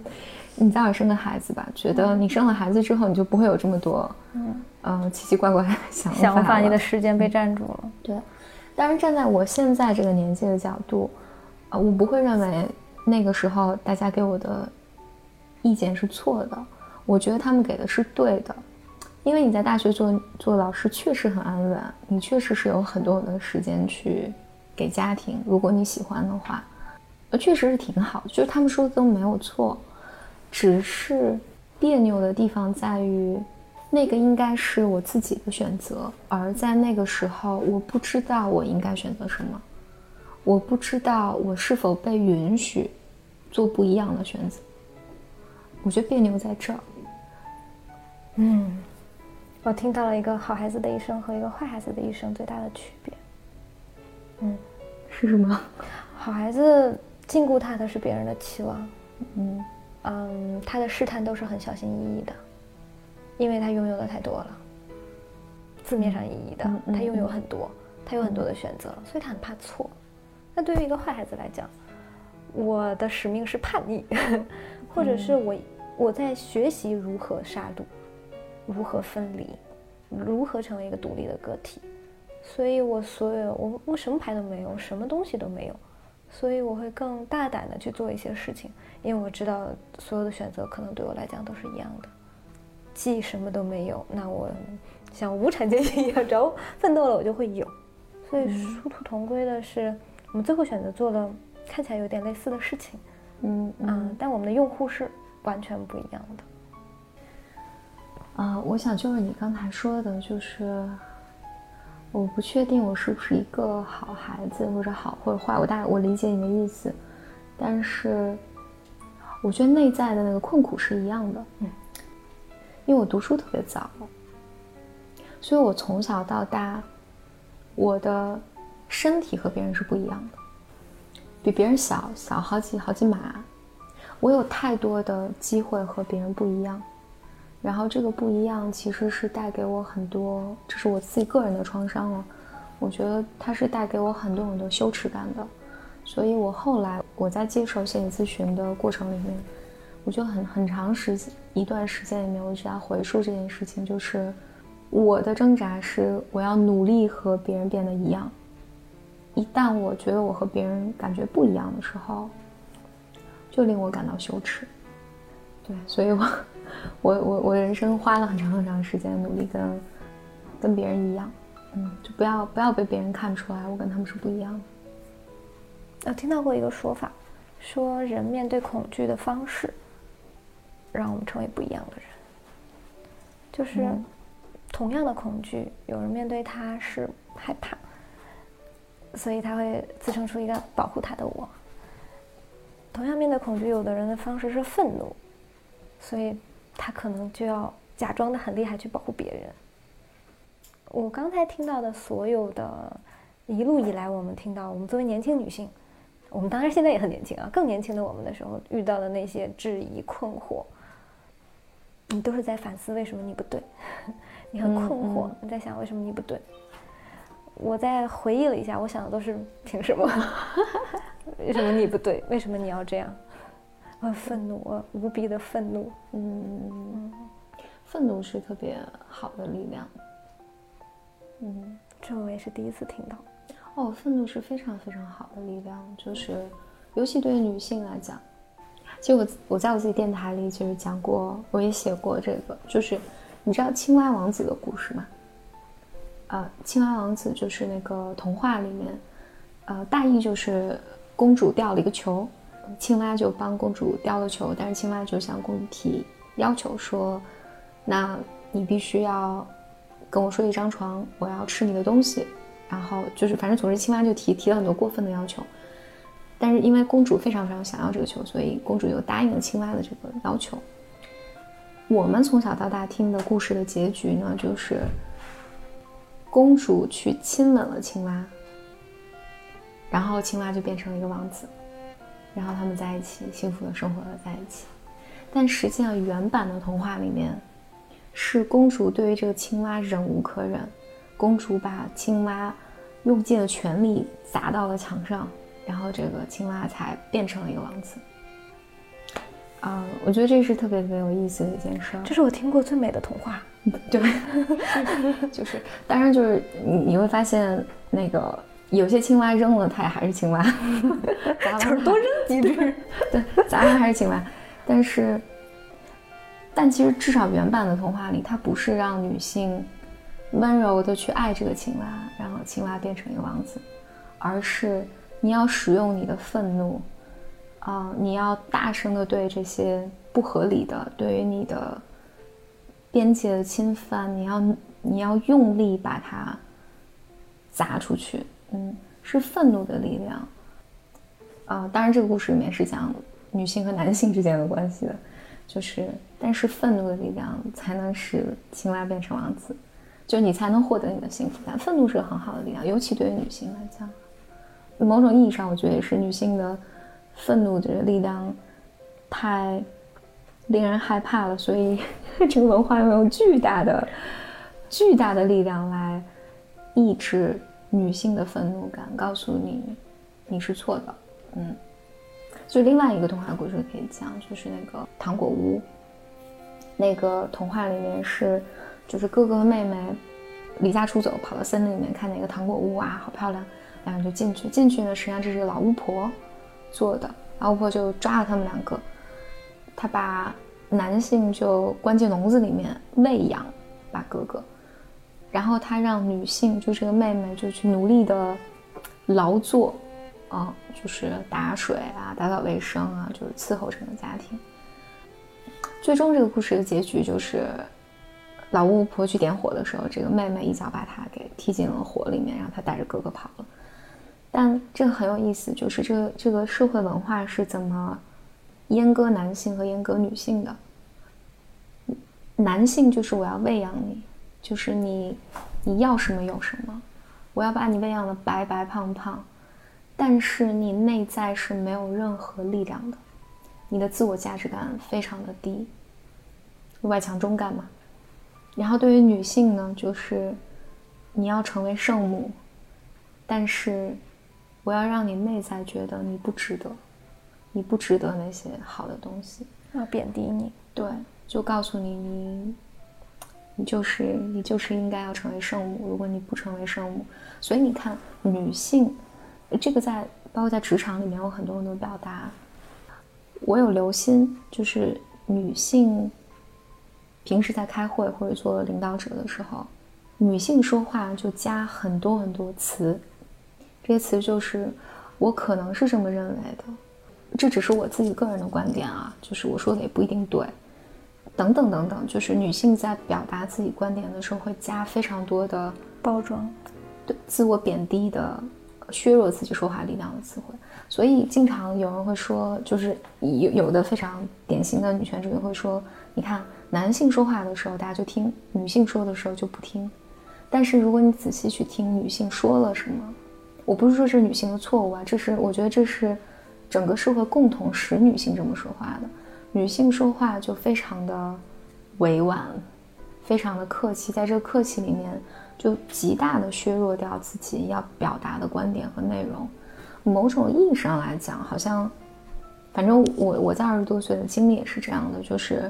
你早点生个孩子吧，觉得你生了孩子之后，你就不会有这么多，嗯，呃，奇奇怪怪的想法。想法，你的时间被占住了。对，但是站在我现在这个年纪的角度，啊，我不会认为那个时候大家给我的意见是错的。我觉得他们给的是对的，因为你在大学做做老师确实很安稳，你确实是有很多很多时间去给家庭。如果你喜欢的话，呃，确实是挺好，就是他们说的都没有错。只是别扭的地方在于，那个应该是我自己的选择，而在那个时候，我不知道我应该选择什么，我不知道我是否被允许做不一样的选择。我觉得别扭在这儿。嗯，我听到了一个好孩子的一生和一个坏孩子的一生最大的区别。嗯，是什么？好孩子禁锢他的是别人的期望。嗯。嗯，他的试探都是很小心翼翼的，因为他拥有的太多了。字面上意义的，他拥有很多，他有很多的选择，所以他很怕错。那对于一个坏孩子来讲，我的使命是叛逆，或者是我我在学习如何杀戮，如何分离，如何成为一个独立的个体。所以我所有我我什么牌都没有，什么东西都没有。所以我会更大胆的去做一些事情，因为我知道所有的选择可能对我来讲都是一样的。既什么都没有，那我像无产阶级一样，只要奋斗了，我就会有。所以殊途同归的是，我们最后选择做了看起来有点类似的事情，嗯嗯，但我们的用户是完全不一样的。啊，我想就是你刚才说的，就是。我不确定我是不是一个好孩子，或者好或者坏。我大我理解你的意思，但是我觉得内在的那个困苦是一样的。嗯，因为我读书特别早，所以我从小到大，我的身体和别人是不一样的，比别人小小好几好几码。我有太多的机会和别人不一样。然后这个不一样，其实是带给我很多，这是我自己个人的创伤了。我觉得它是带给我很多很多羞耻感的。所以我后来我在接受心理咨询的过程里面，我就很很长时间一段时间里面，我一直在回溯这件事情，就是我的挣扎是我要努力和别人变得一样。一旦我觉得我和别人感觉不一样的时候，就令我感到羞耻。对，所以我。我我我人生花了很长很长时间努力跟跟别人一样，嗯，就不要不要被别人看出来我跟他们是不一样的。我听到过一个说法，说人面对恐惧的方式，让我们成为不一样的人。就是同样的恐惧，有人面对他是害怕，所以他会滋生出一个保护他的我。同样面对恐惧，有的人的方式是愤怒，所以。他可能就要假装的很厉害去保护别人。我刚才听到的所有的，一路以来我们听到，我们作为年轻女性，我们当然现在也很年轻啊，更年轻的我们的时候遇到的那些质疑、困惑，你都是在反思为什么你不对，你很困惑，你在想为什么你不对。我在回忆了一下，我想的都是凭什么？为什么你不对？为什么你要这样？我愤怒，我无比的愤怒。嗯，愤怒是特别好的力量。嗯，这我也是第一次听到。哦，愤怒是非常非常好的力量，就是尤其对女性来讲。其实我我在我自己电台里就是讲过，我也写过这个，就是你知道青蛙王子的故事吗？啊，青蛙王子就是那个童话里面，呃，大意就是公主掉了一个球，青蛙就帮公主叼了球，但是青蛙就向公主提要求说，那你必须要。跟我说一张床，我要吃你的东西，然后就是反正总之青蛙就提提了很多过分的要求，但是因为公主非常非常想要这个球，所以公主就答应了青蛙的这个要求。我们从小到大听的故事的结局呢，就是公主去亲吻了青蛙，然后青蛙就变成了一个王子，然后他们在一起幸福的生活了在一起。但实际上原版的童话里面。是公主对于这个青蛙忍无可忍，公主把青蛙用尽了全力砸到了墙上，然后这个青蛙才变成了一个王子。啊，我觉得这是特别特别有意思的一件事。这是我听过最美的童话。对，就是，当然就是你你会发现那个有些青蛙扔了它也还是青蛙，就是多扔几只，对，砸完还是青蛙，但是。但其实，至少原版的童话里，它不是让女性温柔的去爱这个青蛙，然后青蛙变成一个王子，而是你要使用你的愤怒，啊，你要大声的对这些不合理的、对于你的边界的侵犯，你要你要用力把它砸出去，嗯，是愤怒的力量。啊，当然，这个故事里面是讲女性和男性之间的关系的。就是，但是愤怒的力量才能使青蛙变成王子，就你才能获得你的幸福感。愤怒是个很好的力量，尤其对于女性来讲，某种意义上，我觉得也是女性的愤怒的力量太令人害怕了，所以 这个文化要用巨大的、巨大的力量来抑制女性的愤怒感，告诉你你是错的，嗯。就另外一个童话故事可以讲，就是那个糖果屋。那个童话里面是，就是哥哥和妹妹离家出走，跑到森林里面看那个糖果屋啊，好漂亮，两个就进去。进去呢，实际上这是个老巫婆做的，老巫婆就抓了他们两个，她把男性就关进笼子里面喂养，把哥哥，然后她让女性，就这个妹妹，就去努力的劳作。嗯，就是打水啊，打扫卫生啊，就是伺候整个家庭。最终这个故事的结局就是，老巫婆去点火的时候，这个妹妹一脚把她给踢进了火里面，然后她带着哥哥跑了。但这个很有意思，就是这个这个社会文化是怎么阉割男性和阉割女性的？男性就是我要喂养你，就是你你要什么有什么，我要把你喂养的白白胖胖。但是你内在是没有任何力量的，你的自我价值感非常的低，外强中干嘛。然后对于女性呢，就是你要成为圣母，但是我要让你内在觉得你不值得，你不值得那些好的东西，要贬低你。对，就告诉你你，你就是你就是应该要成为圣母。如果你不成为圣母，所以你看女性。这个在包括在职场里面有很多很多表达。我有留心，就是女性平时在开会或者做领导者的时候，女性说话就加很多很多词，这些词就是我可能是这么认为的，这只是我自己个人的观点啊，就是我说的也不一定对，等等等等，就是女性在表达自己观点的时候会加非常多的包装，对自我贬低的。削弱自己说话力量的词汇。所以经常有人会说，就是有有的非常典型的女权主义会说，你看男性说话的时候大家就听，女性说的时候就不听。但是如果你仔细去听女性说了什么，我不是说是女性的错误啊，这是我觉得这是整个社会共同使女性这么说话的。女性说话就非常的委婉，非常的客气，在这个客气里面就极大的削弱掉自己要表达的观点和内容。某种意义上来讲，好像，反正我我在二十多岁的经历也是这样的，就是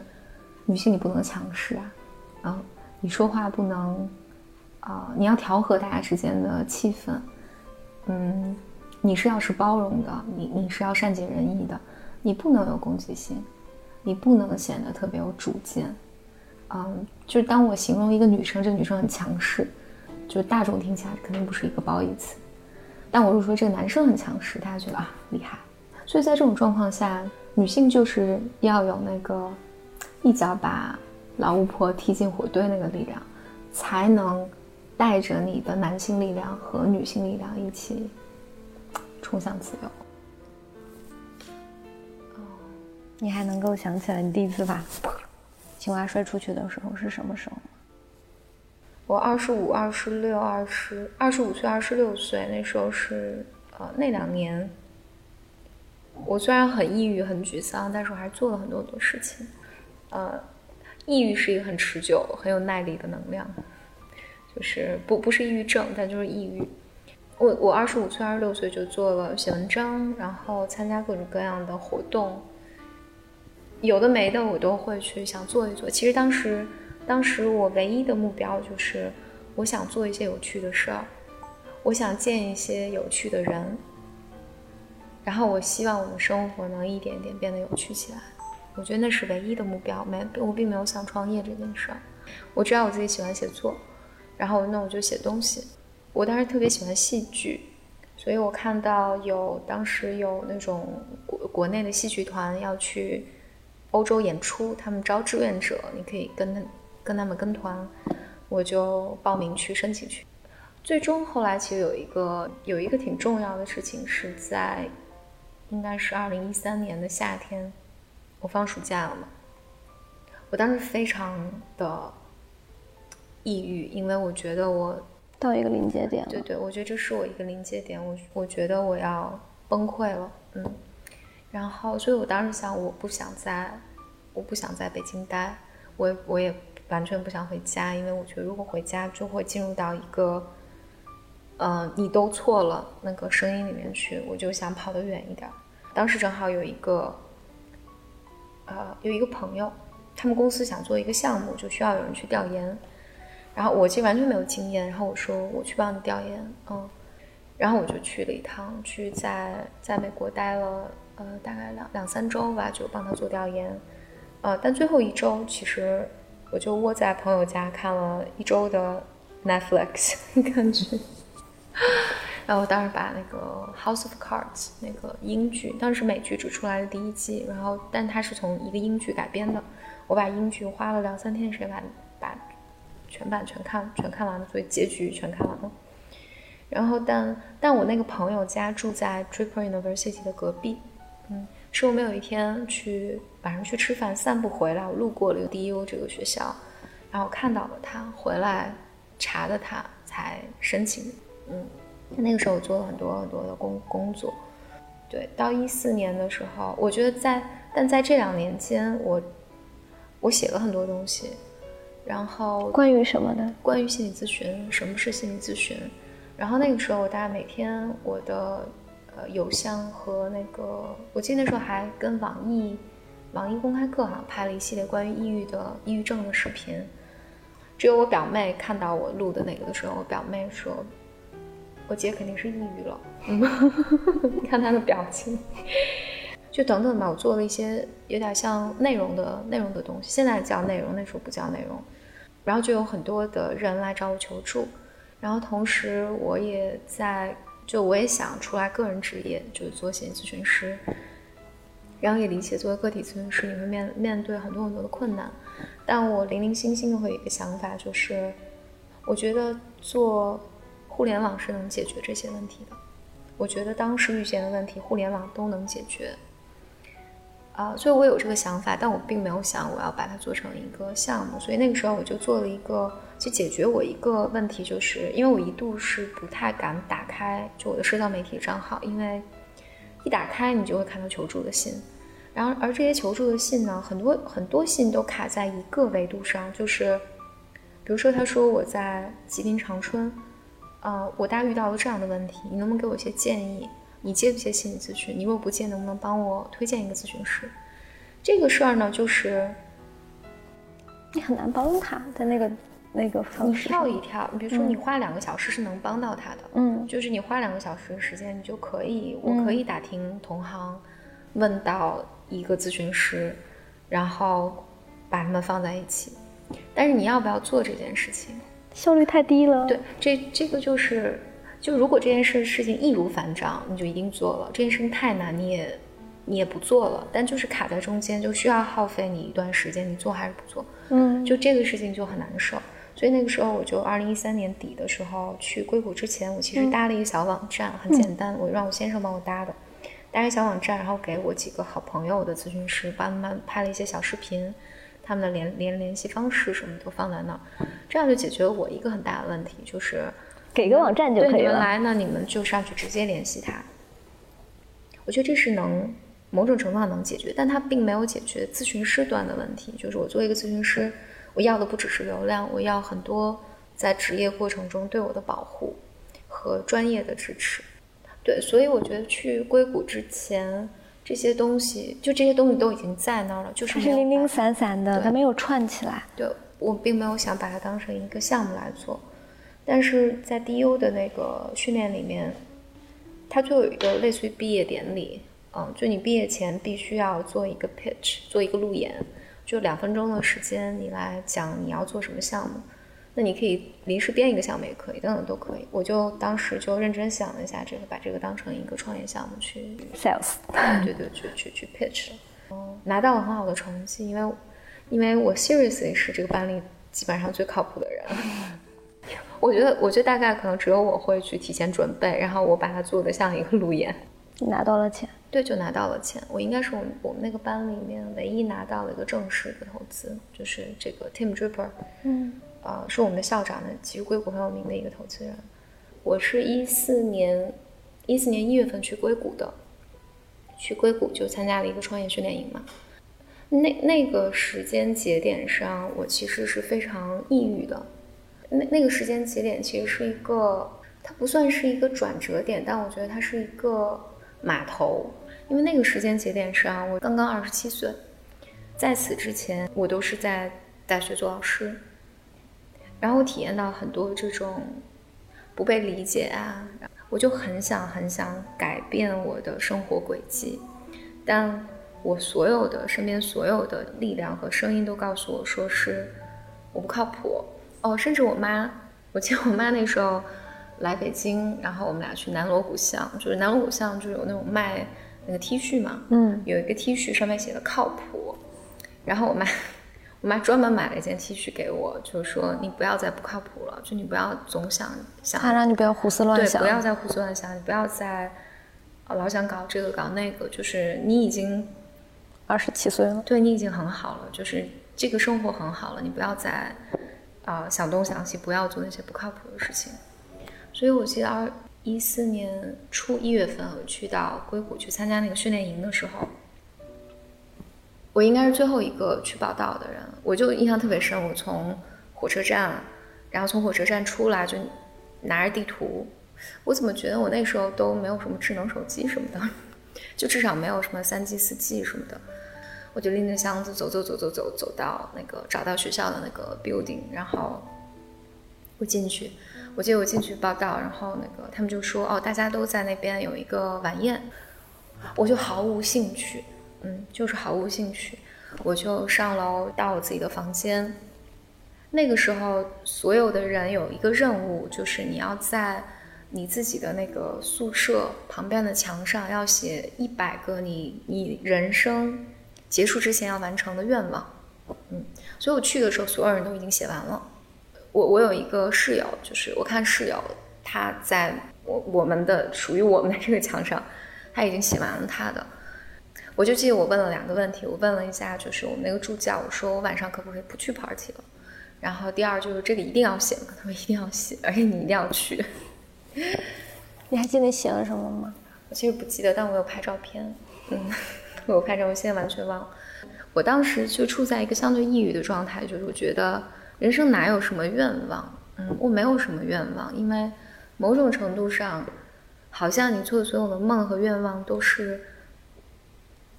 女性你不能强势啊，啊，你说话不能。啊，你要调和大家之间的气氛，嗯，你是要是包容的，你你是要善解人意的，你不能有攻击性，你不能显得特别有主见，嗯，就是当我形容一个女生，这个女生很强势，就大众听起来肯定不是一个褒义词，但我如果说这个男生很强势，大家觉得啊厉害，所以在这种状况下，女性就是要有那个一脚把老巫婆踢进火堆那个力量，才能。带着你的男性力量和女性力量一起冲向自由。哦，你还能够想起来你第一次把青蛙摔出去的时候是什么时候吗？我二十五、二十六、二十二十五岁、二十六岁，那时候是呃那两年，我虽然很抑郁、很沮丧，但是我还做了很多很多事情。呃，抑郁是一个很持久、很有耐力的能量。就是不不是抑郁症，但就是抑郁。我我二十五岁、二十六岁就做了写文章，然后参加各种各样的活动，有的没的我都会去想做一做。其实当时当时我唯一的目标就是我想做一些有趣的事儿，我想见一些有趣的人，然后我希望我的生活能一点点变得有趣起来。我觉得那是唯一的目标，没我并没有想创业这件事儿。我知道我自己喜欢写作。然后那我就写东西，我当时特别喜欢戏剧，所以我看到有当时有那种国国内的戏剧团要去欧洲演出，他们招志愿者，你可以跟他跟他们跟团，我就报名去申请去。最终后来其实有一个有一个挺重要的事情是在，应该是二零一三年的夏天，我放暑假了嘛，我当时非常的。抑郁，因为我觉得我到一个临界点了。对对，我觉得这是我一个临界点，我我觉得我要崩溃了，嗯。然后，所以我当时想，我不想在，我不想在北京待，我我也完全不想回家，因为我觉得如果回家就会进入到一个，嗯，你都错了那个声音里面去，我就想跑得远一点。当时正好有一个，呃，有一个朋友，他们公司想做一个项目，就需要有人去调研。然后我其实完全没有经验，然后我说我去帮你调研，嗯，然后我就去了一趟，去在在美国待了呃大概两两三周吧，就帮他做调研，呃，但最后一周其实我就窝在朋友家看了一周的 Netflix，感觉，然后我当时把那个 House of Cards 那个英剧，当时美剧只出来的第一季，然后但它是从一个英剧改编的，我把英剧花了两三天时间把把。全版全看全看完了，所以结局全看完了。然后，但但我那个朋友家住在 Draper University 的隔壁，嗯，是我们有一天去晚上去吃饭散步回来，我路过了 DU 这个学校，然后看到了他，回来查的他才申请，嗯，那个时候我做了很多很多的工工作，对，到一四年的时候，我觉得在但在这两年间，我我写了很多东西。然后关于什么的？关于心理咨询，什么是心理咨询？然后那个时候，我大概每天我的呃邮箱和那个，我记得那时候还跟网易网易公开课好像拍了一系列关于抑郁的抑郁症的视频。只有我表妹看到我录的那个的时候，我表妹说：“我姐肯定是抑郁了。”你看她的表情，就等等吧。我做了一些有点像内容的内容的东西，现在叫内容，那时候不叫内容。然后就有很多的人来找我求助，然后同时我也在，就我也想出来个人职业，就是做心理咨询师。然后也理解作为个体咨询师，你会面面对很多很多的困难。但我零零星星的会有一个想法，就是我觉得做互联网是能解决这些问题的。我觉得当时遇见的问题，互联网都能解决。啊，所以我有这个想法，但我并没有想我要把它做成一个项目。所以那个时候我就做了一个，去解决我一个问题，就是因为我一度是不太敢打开就我的社交媒体账号，因为一打开你就会看到求助的信，然后而这些求助的信呢，很多很多信都卡在一个维度上，就是比如说他说我在吉林长春，呃，我大遇到了这样的问题，你能不能给我一些建议？你接不接心理咨询？你如果不接，能不能帮我推荐一个咨询师？这个事儿呢，就是你很难帮他在那个那个方式你跳一跳，比如说你花两个小时是能帮到他的，嗯就是你花两个小时的时间，你就可以，我可以打听同行，问到一个咨询师，然后把他们放在一起。但是你要不要做这件事情？效率太低了。对，这这个就是，就如果这件事事情易如反掌，你就一定做了；这件事情太难，你也你也不做了。但就是卡在中间，就需要耗费你一段时间，你做还是不做？嗯，就这个事情就很难受。所以那个时候，我就二零一三年底的时候去硅谷之前，我其实搭了一个小网站，很简单，我让我先生帮我搭的，搭一个小网站，然后给我几个好朋友的咨询师帮他们拍了一些小视频，他们的联联联系方式什么都放在那儿，这样就解决了我一个很大的问题，就是给个网站就对可以了。你们来呢，你们就上去直接联系他。我觉得这是能某种程度上能解决，但它并没有解决咨询师端的问题。就是我作为一个咨询师，我要的不只是流量，我要很多在职业过程中对我的保护和专业的支持。对，所以我觉得去硅谷之前，这些东西就这些东西都已经在那儿了，就是它是零零散散的，对它没有串起来。对我并没有想把它当成一个项目来做，但是在 DU 的那个训练里面，它就有一个类似于毕业典礼，嗯，就你毕业前必须要做一个 pitch，做一个路演，就两分钟的时间，你来讲你要做什么项目。那你可以临时编一个项目也可以，等等都可以。我就当时就认真想了一下这个，把这个当成一个创业项目去 Sales，对对，去去去 pitch 拿到了很好的成绩，因为因为我 seriously 是这个班里基本上最靠谱的人。我觉得，我觉得大概可能只有我会去提前准备，然后我把它做的像一个路演，你拿到了钱。对，就拿到了钱。我应该是我们我们那个班里面唯一拿到了一个正式的投资，就是这个 Tim Draper，嗯呃，是我们的校长呢，其实硅谷很有名的一个投资人。我是一四年一四年一月份去硅谷的，去硅谷就参加了一个创业训练营嘛。那那个时间节点上，我其实是非常抑郁的。那那个时间节点其实是一个，它不算是一个转折点，但我觉得它是一个码头。因为那个时间节点上，我刚刚二十七岁，在此之前，我都是在大学做老师。然后我体验到很多这种不被理解啊，我就很想很想改变我的生活轨迹，但我所有的身边所有的力量和声音都告诉我说是我不靠谱。哦，甚至我妈，我记得我妈那时候来北京，然后我们俩去南锣鼓巷，就是南锣鼓巷就有那种卖那个 T 恤嘛，嗯，有一个 T 恤上面写的靠谱，然后我妈我妈专门买了一件 T 恤给我，就是说你不要再不靠谱了，就你不要总想想他让你不要胡思乱对，想。不要再胡思乱想，你不要再呃老想搞这个搞那个，就是你已经二十七岁了，对你已经很好了，就是这个生活很好了，你不要再啊、呃想东想西，不要做那些不靠谱的事情。所以我记得二一四年初一月份，我去到硅谷去参加那个训练营的时候，我应该是最后一个去报道的人，我就印象特别深。我从火车站，然后从火车站出来就拿着地图，我怎么觉得我那时候都没有什么智能手机什么的，就至少没有什么三 G、四 G 什么的。我就拎着箱子走走走走走走到那个找到学校的那个 building，然后我进去，我记得我进去报道，然后那个他们就说哦，大家都在那边有一个晚宴，我就毫无兴趣，嗯，就是毫无兴趣，我就上楼到我自己的房间。那个时候，所有的人有一个任务，就是你要在你自己的那个宿舍旁边的墙上要写一百个你你人生结束之前要完成的愿望。嗯，所以我去的时候，所有人都已经写完了。我我有一个室友，就是我看室友他在我我们的属于我们的这个墙上，他已经写完了他的。我就记得我问了两个问题，我问了一下就是我们那个助教，我说我晚上可不可以不去 party 了？然后第二就是这个一定要写吗？他说一定要写，而且你一定要去。你还记得写了什么吗？我其实不记得，但我有拍照片。嗯，我有拍照，我现在完全忘了。我当时就处在一个相对抑郁的状态，就是我觉得人生哪有什么愿望？嗯，我没有什么愿望，因为某种程度上，好像你做的所有的梦和愿望都是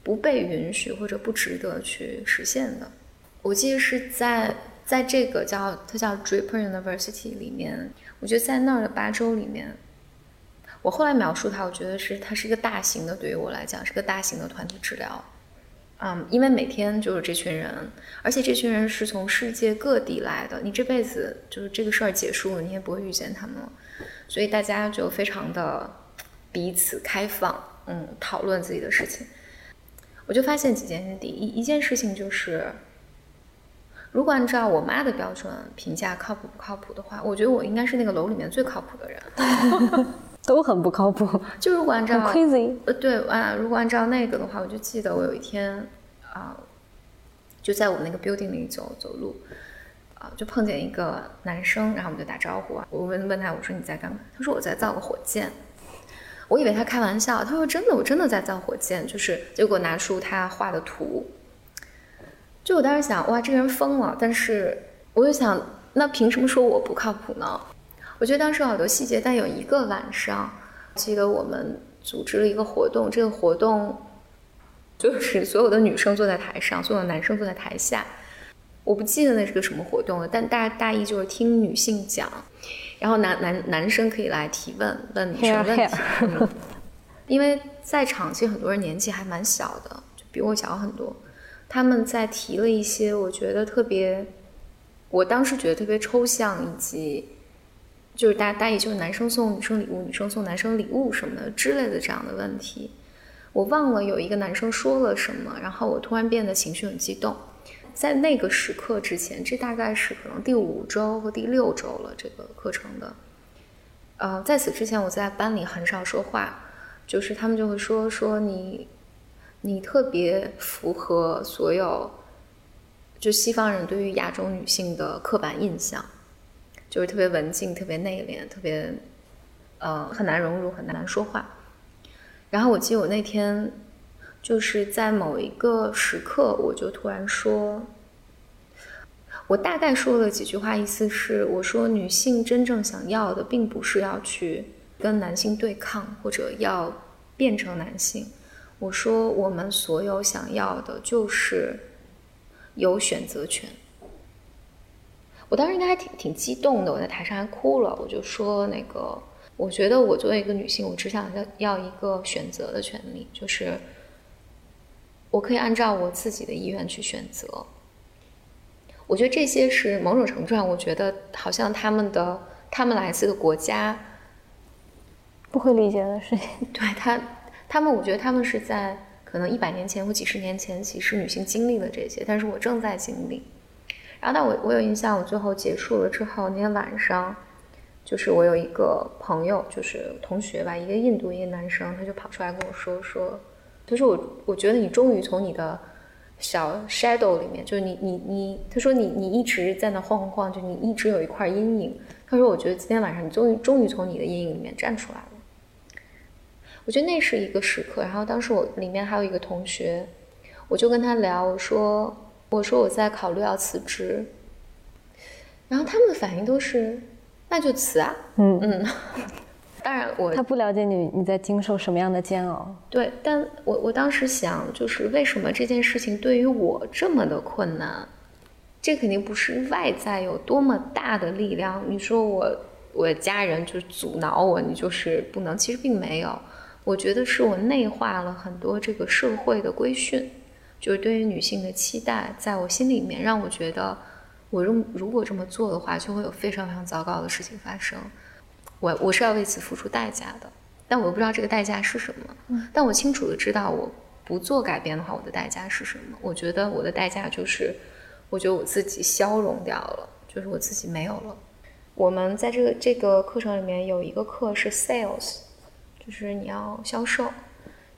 不被允许或者不值得去实现的。我记得是在在这个叫它叫 Draper University 里面，我觉得在那儿的八周里面，我后来描述它，我觉得是它是一个大型的，对于我来讲是个大型的团体治疗。嗯，因为每天就是这群人，而且这群人是从世界各地来的。你这辈子就是这个事儿结束了，你也不会遇见他们了，所以大家就非常的彼此开放，嗯，讨论自己的事情。我就发现几件事，第一一件事情就是，如果按照我妈的标准评价靠谱不靠谱的话，我觉得我应该是那个楼里面最靠谱的人。都很不靠谱。就如果按照 crazy，呃，对啊，如果按照那个的话，我就记得我有一天啊，就在我那个 building 里走走路，啊，就碰见一个男生，然后我们就打招呼啊。我问问他，我说你在干嘛？他说我在造个火箭。我以为他开玩笑，他说真的，我真的在造火箭。就是结果拿出他画的图，就我当时想，哇，这个人疯了。但是我就想，那凭什么说我不靠谱呢？我觉得当时好多细节，但有一个晚上，记得我们组织了一个活动，这个活动就是所有的女生坐在台上，所有的男生坐在台下。我不记得那是个什么活动了，但大大意就是听女性讲，然后男男男生可以来提问，问什么问题。因为在场其实很多人年纪还蛮小的，就比我小很多。他们在提了一些我觉得特别，我当时觉得特别抽象以及。就是大大意就是男生送女生礼物，女生送男生礼物什么的之类的这样的问题，我忘了有一个男生说了什么，然后我突然变得情绪很激动。在那个时刻之前，这大概是可能第五周和第六周了这个课程的。呃，在此之前我在班里很少说话，就是他们就会说说你，你特别符合所有就西方人对于亚洲女性的刻板印象。就是特别文静，特别内敛，特别，呃，很难融入，很难说话。然后我记得我那天就是在某一个时刻，我就突然说，我大概说了几句话，意思是我说女性真正想要的，并不是要去跟男性对抗，或者要变成男性。我说我们所有想要的，就是有选择权。我当时应该还挺挺激动的，我在台上还哭了。我就说那个，我觉得我作为一个女性，我只想要要一个选择的权利，就是我可以按照我自己的意愿去选择。我觉得这些是某种程度上，我觉得好像他们的他们来自的国家不会理解的事情。对他，他们我觉得他们是在可能一百年前或几十年前，其实女性经历了这些，但是我正在经历。然后，但我我有印象，我最后结束了之后，那天晚上，就是我有一个朋友，就是同学吧，一个印度一个男生，他就跑出来跟我说说，他说我我觉得你终于从你的小 shadow 里面，就是你你你，他说你你一直在那晃晃晃，就你一直有一块阴影。他说我觉得今天晚上你终于终于从你的阴影里面站出来了。我觉得那是一个时刻。然后当时我里面还有一个同学，我就跟他聊，我说。我说我在考虑要辞职，然后他们的反应都是，那就辞啊。嗯嗯，当然我他不了解你你在经受什么样的煎熬。对，但我我当时想，就是为什么这件事情对于我这么的困难？这肯定不是外在有多么大的力量。你说我我家人就阻挠我，你就是不能。其实并没有，我觉得是我内化了很多这个社会的规训。就是对于女性的期待，在我心里面让我觉得，我如如果这么做的话，就会有非常非常糟糕的事情发生。我我是要为此付出代价的，但我又不知道这个代价是什么。但我清楚的知道，我不做改变的话，我的代价是什么？我觉得我的代价就是，我觉得我自己消融掉了，就是我自己没有了。我们在这个这个课程里面有一个课是 sales，就是你要销售。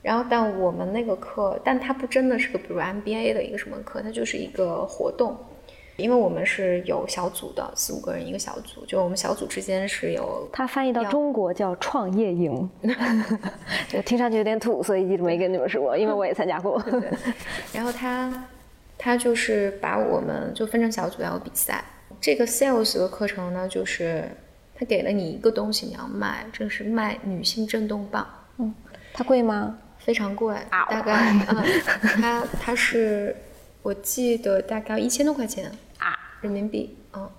然后，但我们那个课，但它不真的是个比如 MBA 的一个什么课，它就是一个活动。因为我们是有小组的，四五个人一个小组，就我们小组之间是有。它翻译到中国叫创业营，听上去有点土，所以一直没跟你们说，因为我也参加过。然后他，他就是把我们就分成小组要比赛。这个 sales 的课程呢，就是他给了你一个东西你要卖，这是卖女性震动棒。嗯，它贵吗？非常贵，大概嗯，它它是我记得大概一千多块钱啊。人民币，嗯，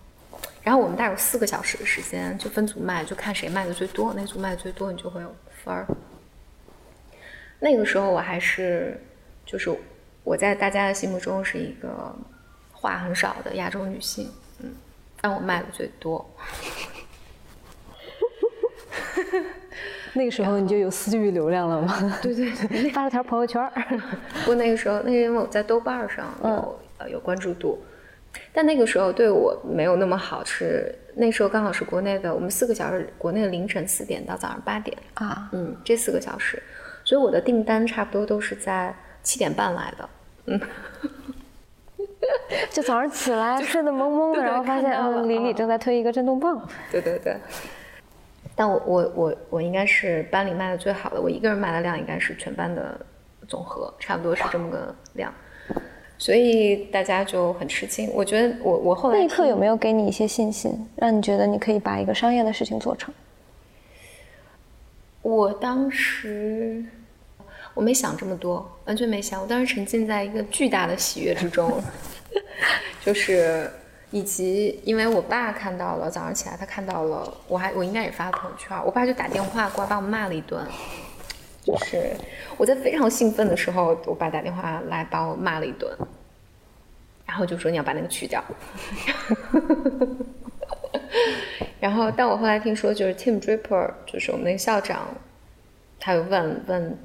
然后我们大概有四个小时的时间，就分组卖，就看谁卖的最多，那组卖的最多，你就会有分儿。那个时候我还是，就是我在大家的心目中是一个话很少的亚洲女性，嗯，但我卖的最多。那个时候你就有私域流量了吗？对对对，发了条朋友圈。不过那个时候，那是因为我在豆瓣上有呃有关注度。但那个时候对我没有那么好，是那时候刚好是国内的，我们四个小时，国内的凌晨四点到早上八点啊，嗯，这四个小时，所以我的订单差不多都是在七点半来的，嗯，就早上起来 睡得蒙蒙的，然后发现嗯，李李正在推一个震动棒，对对对，但我我我我应该是班里卖的最好的，我一个人卖的量应该是全班的总和，差不多是这么个量。所以大家就很吃惊。我觉得我我后来那一刻有没有给你一些信心，让你觉得你可以把一个商业的事情做成？我当时我没想这么多，完全没想。我当时沉浸在一个巨大的喜悦之中，就是以及因为我爸看到了，早上起来他看到了，我还我应该也发了朋友圈，我爸就打电话过来把我骂了一顿。就是我在非常兴奋的时候，我爸打电话来把我骂了一顿，然后就说你要把那个去掉。然后，但我后来听说，就是 Tim Draper，就是我们那个校长，他又问问，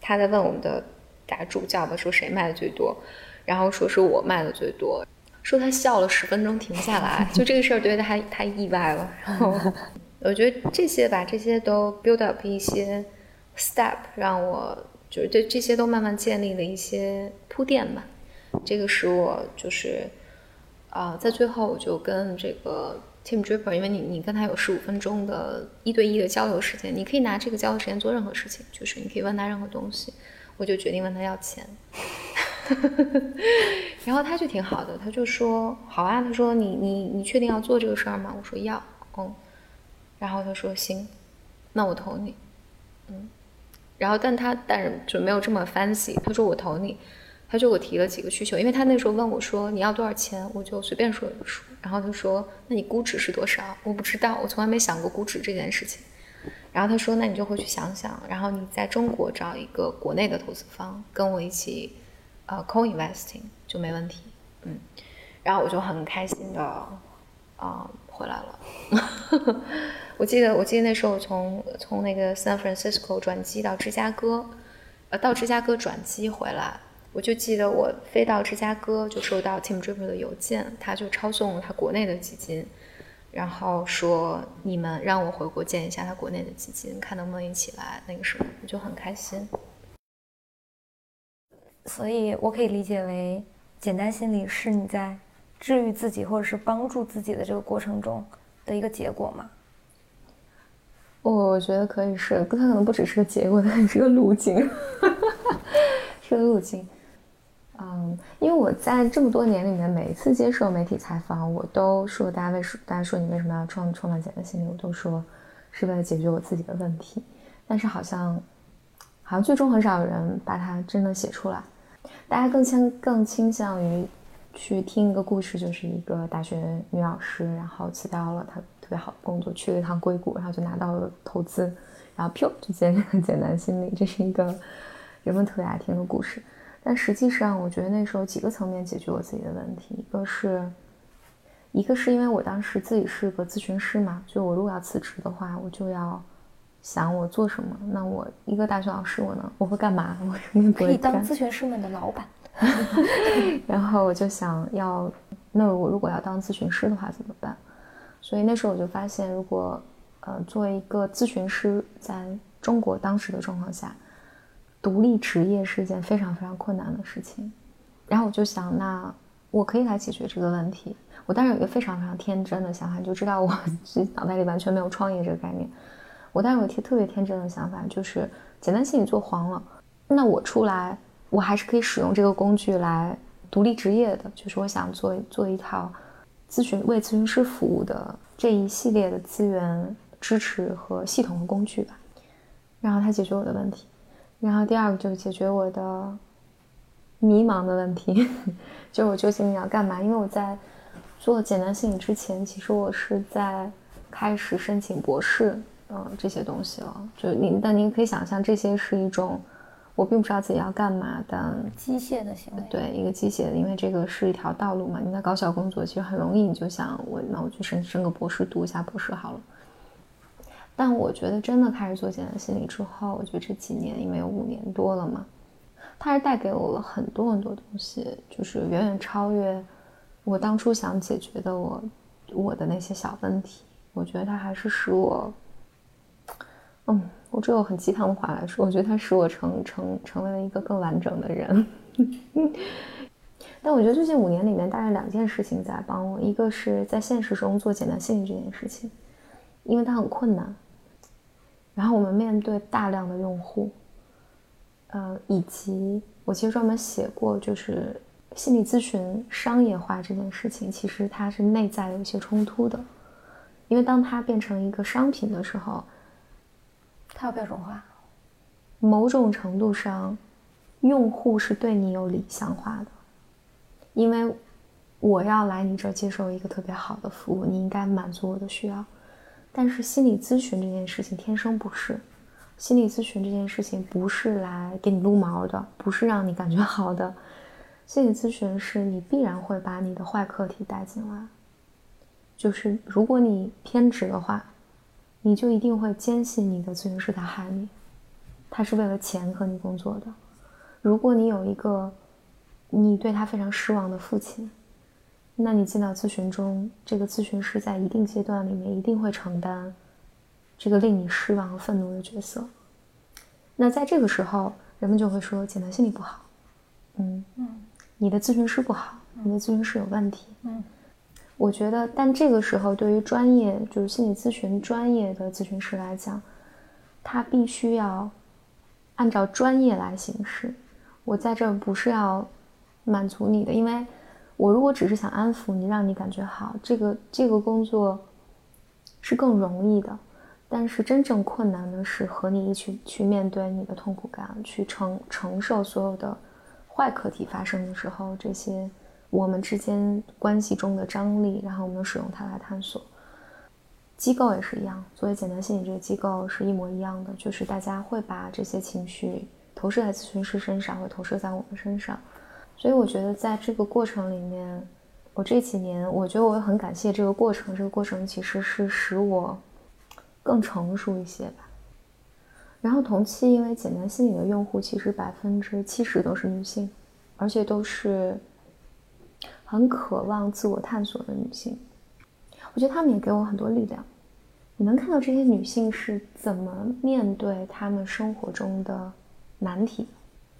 他在问我们的打主教吧，说谁卖的最多，然后说是我卖的最多，说他笑了十分钟停不下来，就这个事儿对他太太意外了。然后 我觉得这些吧，这些都 build up 一些。Step 让我就是对这些都慢慢建立了一些铺垫吧，这个使我就是啊，在最后我就跟这个 Tim Draper，因为你你跟他有十五分钟的一对一的交流时间，你可以拿这个交流时间做任何事情，就是你可以问他任何东西，我就决定问他要钱，然后他就挺好的，他就说好啊，他说你你你确定要做这个事儿吗？我说要，嗯，然后他说行，那我投你，嗯。然后，但他但是就没有这么 fancy。他说我投你，他就我提了几个需求，因为他那时候问我说你要多少钱，我就随便说一个数。然后他说那你估值是多少？我不知道，我从来没想过估值这件事情。然后他说那你就回去想想，然后你在中国找一个国内的投资方跟我一起，呃，co-investing 就没问题。嗯，然后我就很开心的啊回来了。我记得，我记得那时候我从从那个 San Francisco 转机到芝加哥，呃，到芝加哥转机回来，我就记得我飞到芝加哥就收到 Tim Draper 的邮件，他就抄送了他国内的基金，然后说你们让我回国见一下他国内的基金，看能不能一起来。那个什么我就很开心。所以我可以理解为，简单心理是你在治愈自己或者是帮助自己的这个过程中的一个结果吗？我我觉得可以是，它可能不只是个结果，它也是个路径，是个路径。嗯，因为我在这么多年里面，每一次接受媒体采访，我都说大家为什，大家说你为什么要创创办简单心理，我都说是为了解决我自己的问题。但是好像，好像最终很少有人把它真的写出来，大家更倾更倾向于去听一个故事，就是一个大学女老师，然后辞掉了她。特别好的工作，去了一趟硅谷，然后就拿到了投资，然后 噗就建立了简单心理。这是一个人们特别爱听的故事。但实际上，我觉得那时候几个层面解决我自己的问题。一个是，一个是因为我当时自己是个咨询师嘛，就我如果要辞职的话，我就要想我做什么。那我一个大学老师，我能，我会干嘛？我肯定可以当咨询师们的老板。然后我就想要，那我如果要当咨询师的话怎么办？所以那时候我就发现，如果呃作为一个咨询师，在中国当时的状况下，独立职业是件非常非常困难的事情。然后我就想，那我可以来解决这个问题。我当时有一个非常非常天真的想法，就知道我 脑袋里完全没有创业这个概念。我当时有一特别天真的想法，就是简单心理做黄了，那我出来，我还是可以使用这个工具来独立职业的。就是我想做做一套咨询为咨询师服务的这一系列的资源支持和系统的工具吧。然后它解决我的问题，然后第二个就是解决我的迷茫的问题，就我究竟要干嘛？因为我在做简单心理之前，其实我是在开始申请博士。嗯，这些东西了，就您，但您可以想象，这些是一种我并不知道自己要干嘛的机械的行为。对，一个机械的，因为这个是一条道路嘛。你在高校工作，其实很容易，你就想我，那我去申申个博士，读一下博士好了。但我觉得真的开始做简单心理之后，我觉得这几年，因为有五年多了嘛，它是带给我了很多很多东西，就是远远超越我当初想解决的我我的那些小问题。我觉得它还是使我。嗯，我只有很鸡汤的话来说，我觉得它使我成成成为了一个更完整的人。但我觉得最近五年里面，大概两件事情在帮我，一个是在现实中做简单心理这件事情，因为它很困难。然后我们面对大量的用户，呃，以及我其实专门写过，就是心理咨询商业化这件事情，其实它是内在有一些冲突的，因为当它变成一个商品的时候。它要标准化，某种程度上，用户是对你有理想化的，因为我要来你这儿接受一个特别好的服务，你应该满足我的需要。但是心理咨询这件事情天生不是，心理咨询这件事情不是来给你撸毛的，不是让你感觉好的。心理咨询是你必然会把你的坏课题带进来，就是如果你偏执的话。你就一定会坚信你的咨询师在害你，他是为了钱和你工作的。如果你有一个你对他非常失望的父亲，那你进到咨询中，这个咨询师在一定阶段里面一定会承担这个令你失望和愤怒的角色。那在这个时候，人们就会说简单心理不好，嗯嗯，你的咨询师不好，你的咨询师有问题，嗯。我觉得，但这个时候，对于专业就是心理咨询专业的咨询师来讲，他必须要按照专业来行事。我在这儿不是要满足你的，因为我如果只是想安抚你，让你感觉好，这个这个工作是更容易的。但是真正困难的是和你一起去面对你的痛苦感，去承承受所有的坏课题发生的时候这些。我们之间关系中的张力，然后我们使用它来探索。机构也是一样，作为简单心理这个机构是一模一样的，就是大家会把这些情绪投射在咨询师身上，会投射在我们身上。所以我觉得在这个过程里面，我这几年我觉得我很感谢这个过程，这个过程其实是使我更成熟一些吧。然后同期，因为简单心理的用户其实百分之七十都是女性，而且都是。很渴望自我探索的女性，我觉得她们也给我很多力量。你能看到这些女性是怎么面对她们生活中的难题，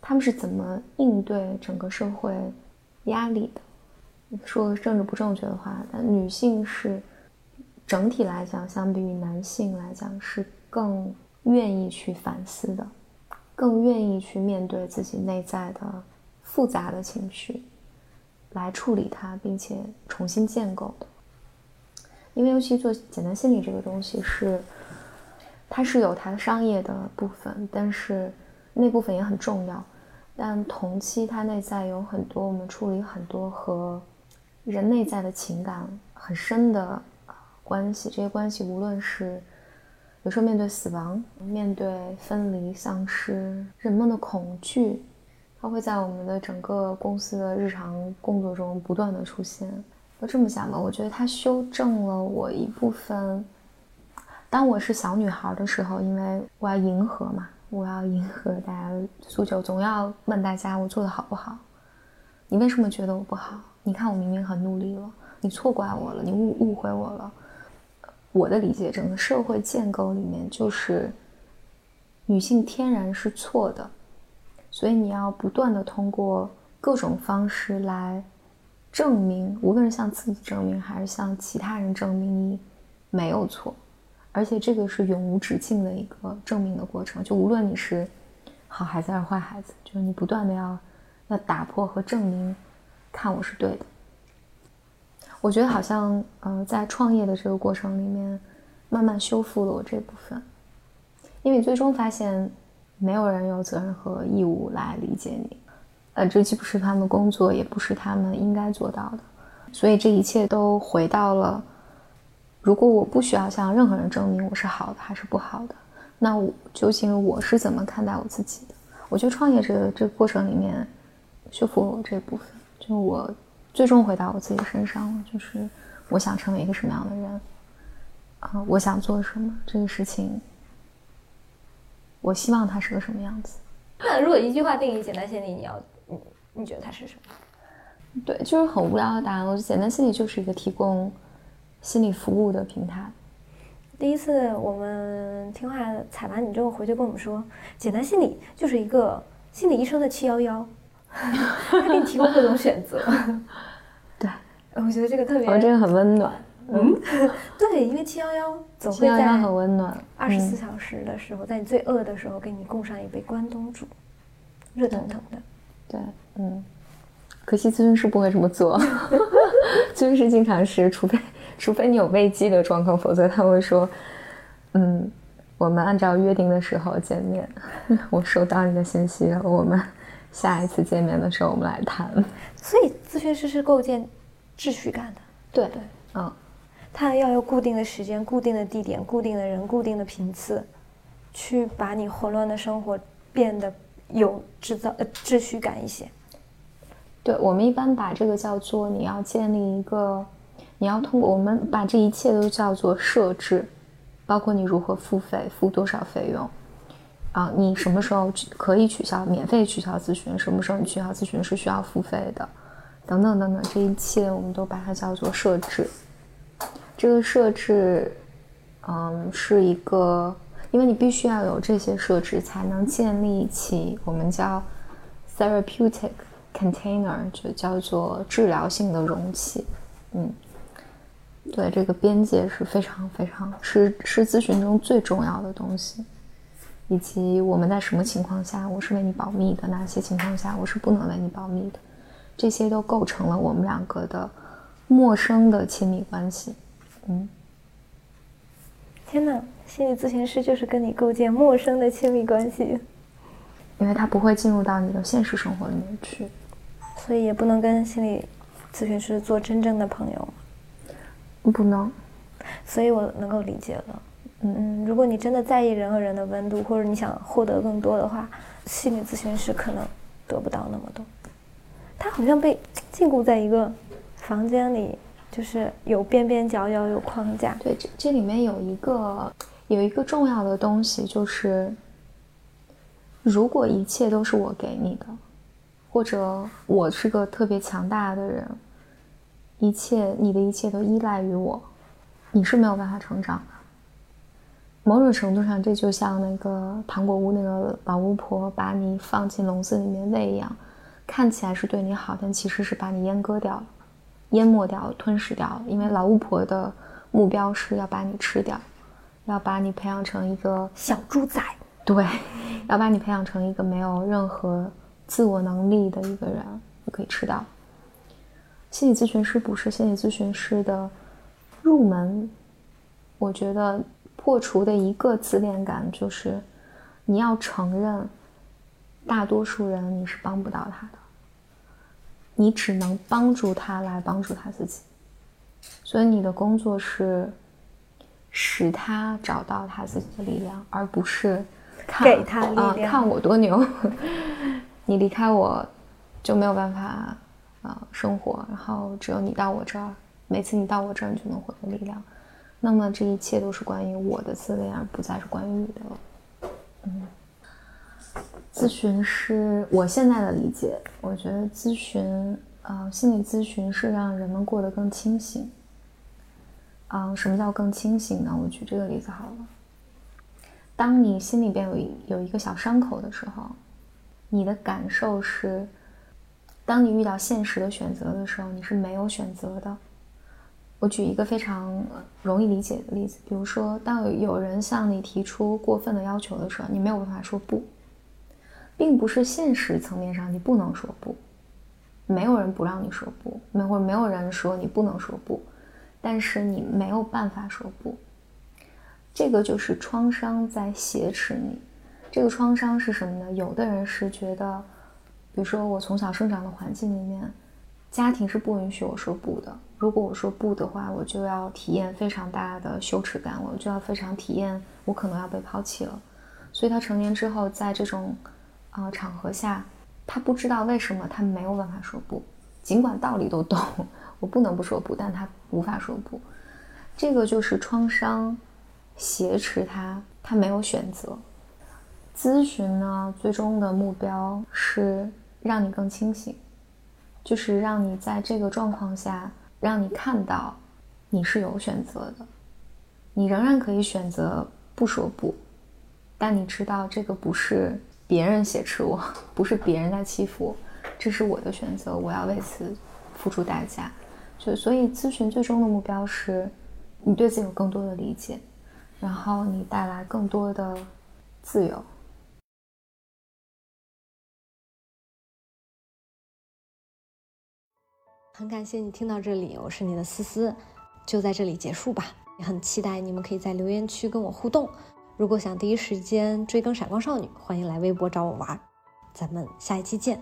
他们是怎么应对整个社会压力的。说政治不正确的话，但女性是整体来讲，相比于男性来讲，是更愿意去反思的，更愿意去面对自己内在的复杂的情绪。来处理它，并且重新建构的。因为尤其做简单心理这个东西是，它是有它的商业的部分，但是那部分也很重要。但同期它内在有很多我们处理很多和人内在的情感很深的关系。这些关系无论是有时候面对死亡、面对分离、丧失、人们的恐惧。它会在我们的整个公司的日常工作中不断的出现。就这么想吧，我觉得它修正了我一部分。当我是小女孩的时候，因为我要迎合嘛，我要迎合大家的诉求，总要问大家我做的好不好？你为什么觉得我不好？你看我明明很努力了，你错怪我了，你误误会我了。我的理解，整个社会建构里面就是女性天然是错的，所以你要不断的通过各种方式来证明，无论是向自己证明，还是向其他人证明你没有错，而且这个是永无止境的一个证明的过程。就无论你是好孩子还是坏孩子，就是你不断的要要打破和证明，看我是对的。我觉得好像，呃，在创业的这个过程里面，慢慢修复了我这部分，因为最终发现，没有人有责任和义务来理解你，呃，这既不是他们的工作，也不是他们应该做到的，所以这一切都回到了，如果我不需要向任何人证明我是好的还是不好的，那我究竟我是怎么看待我自己的？我觉得创业这个这个过程里面，修复了我这部分，就我。最终回到我自己身上了，就是我想成为一个什么样的人，啊，我想做什么这个事情，我希望它是个什么样子。那 如果一句话定义简单心理，你要你你觉得它是什么？对，就是很无聊的答案。我觉得简单心理就是一个提供心理服务的平台。第一次我们听话采完你之后回去跟我们说，简单心理就是一个心理医生的七幺幺。他给你提供各种选择，对，我觉得这个特别，我这个很温暖，嗯，对，因为七幺幺总会在很温暖，二十四小时的时候，在你最饿的时候给你供上一杯关东煮，热腾腾的，对，嗯，可惜咨询师不会这么做，咨询师经常是，除非除非你有危机的状况，否则他会说，嗯，我们按照约定的时候见面，我收到你的信息，我们。下一次见面的时候，我们来谈。所以，咨询师是构建秩序感的。对对，嗯，他要有固定的时间、固定的地点、固定的人、固定的频次，去把你混乱的生活变得有制造呃秩序感一些。对我们一般把这个叫做你要建立一个，你要通过我们把这一切都叫做设置，包括你如何付费、付多少费用。啊，你什么时候可以取消免费取消咨询？什么时候你取消咨询是需要付费的？等等等等，这一切我们都把它叫做设置。这个设置，嗯，是一个，因为你必须要有这些设置，才能建立起我们叫 therapeutic container，就叫做治疗性的容器。嗯，对，这个边界是非常非常是是咨询中最重要的东西。以及我们在什么情况下我是为你保密的，哪些情况下我是不能为你保密的，这些都构成了我们两个的陌生的亲密关系。嗯，天哪，心理咨询师就是跟你构建陌生的亲密关系，因为他不会进入到你的现实生活里面去，所以也不能跟心理咨询师做真正的朋友。不能，所以我能够理解了。嗯，如果你真的在意人和人的温度，或者你想获得更多的话，心理咨询师可能得不到那么多。他好像被禁锢在一个房间里，就是有边边角角，有框架。对，这这里面有一个有一个重要的东西，就是如果一切都是我给你的，或者我是个特别强大的人，一切你的一切都依赖于我，你是没有办法成长的。某种程度上，这就像那个糖果屋那个老巫婆把你放进笼子里面喂一样，看起来是对你好，但其实是把你阉割掉了、淹没掉、吞噬掉了。因为老巫婆的目标是要把你吃掉，要把你培养成一个小猪仔。对，要把你培养成一个没有任何自我能力的一个人，就可以吃掉。心理咨询师不是心理咨询师的入门，我觉得。破除的一个自恋感就是，你要承认，大多数人你是帮不到他的，你只能帮助他来帮助他自己，所以你的工作是使他找到他自己的力量，而不是给他力量，看我多牛，你离开我就没有办法啊生活，然后只有你到我这儿，每次你到我这儿，你就能获得力量。那么这一切都是关于我的自恋，而不再是关于你的了。嗯，咨询师，我现在的理解，我觉得咨询，呃，心理咨询是让人们过得更清醒。啊，什么叫更清醒呢？我举这个例子好了。当你心里边有一有一个小伤口的时候，你的感受是，当你遇到现实的选择的时候，你是没有选择的。我举一个非常容易理解的例子，比如说，当有人向你提出过分的要求的时候，你没有办法说不，并不是现实层面上你不能说不，没有人不让你说不，没或者没有人说你不能说不，但是你没有办法说不。这个就是创伤在挟持你。这个创伤是什么呢？有的人是觉得，比如说我从小生长的环境里面，家庭是不允许我说不的。如果我说不的话，我就要体验非常大的羞耻感，我就要非常体验我可能要被抛弃了。所以他成年之后，在这种啊场合下，他不知道为什么他没有办法说不，尽管道理都懂，我不能不说不，但他无法说不。这个就是创伤。挟持他，他没有选择。咨询呢，最终的目标是让你更清醒，就是让你在这个状况下，让你看到你是有选择的。你仍然可以选择不说不，但你知道这个不是别人挟持我，不是别人在欺负我，这是我的选择，我要为此付出代价。就所以，咨询最终的目标是你对自己有更多的理解。然后你带来更多的自由。很感谢你听到这里，我是你的思思，就在这里结束吧。也很期待你们可以在留言区跟我互动。如果想第一时间追更《闪光少女》，欢迎来微博找我玩。咱们下一期见。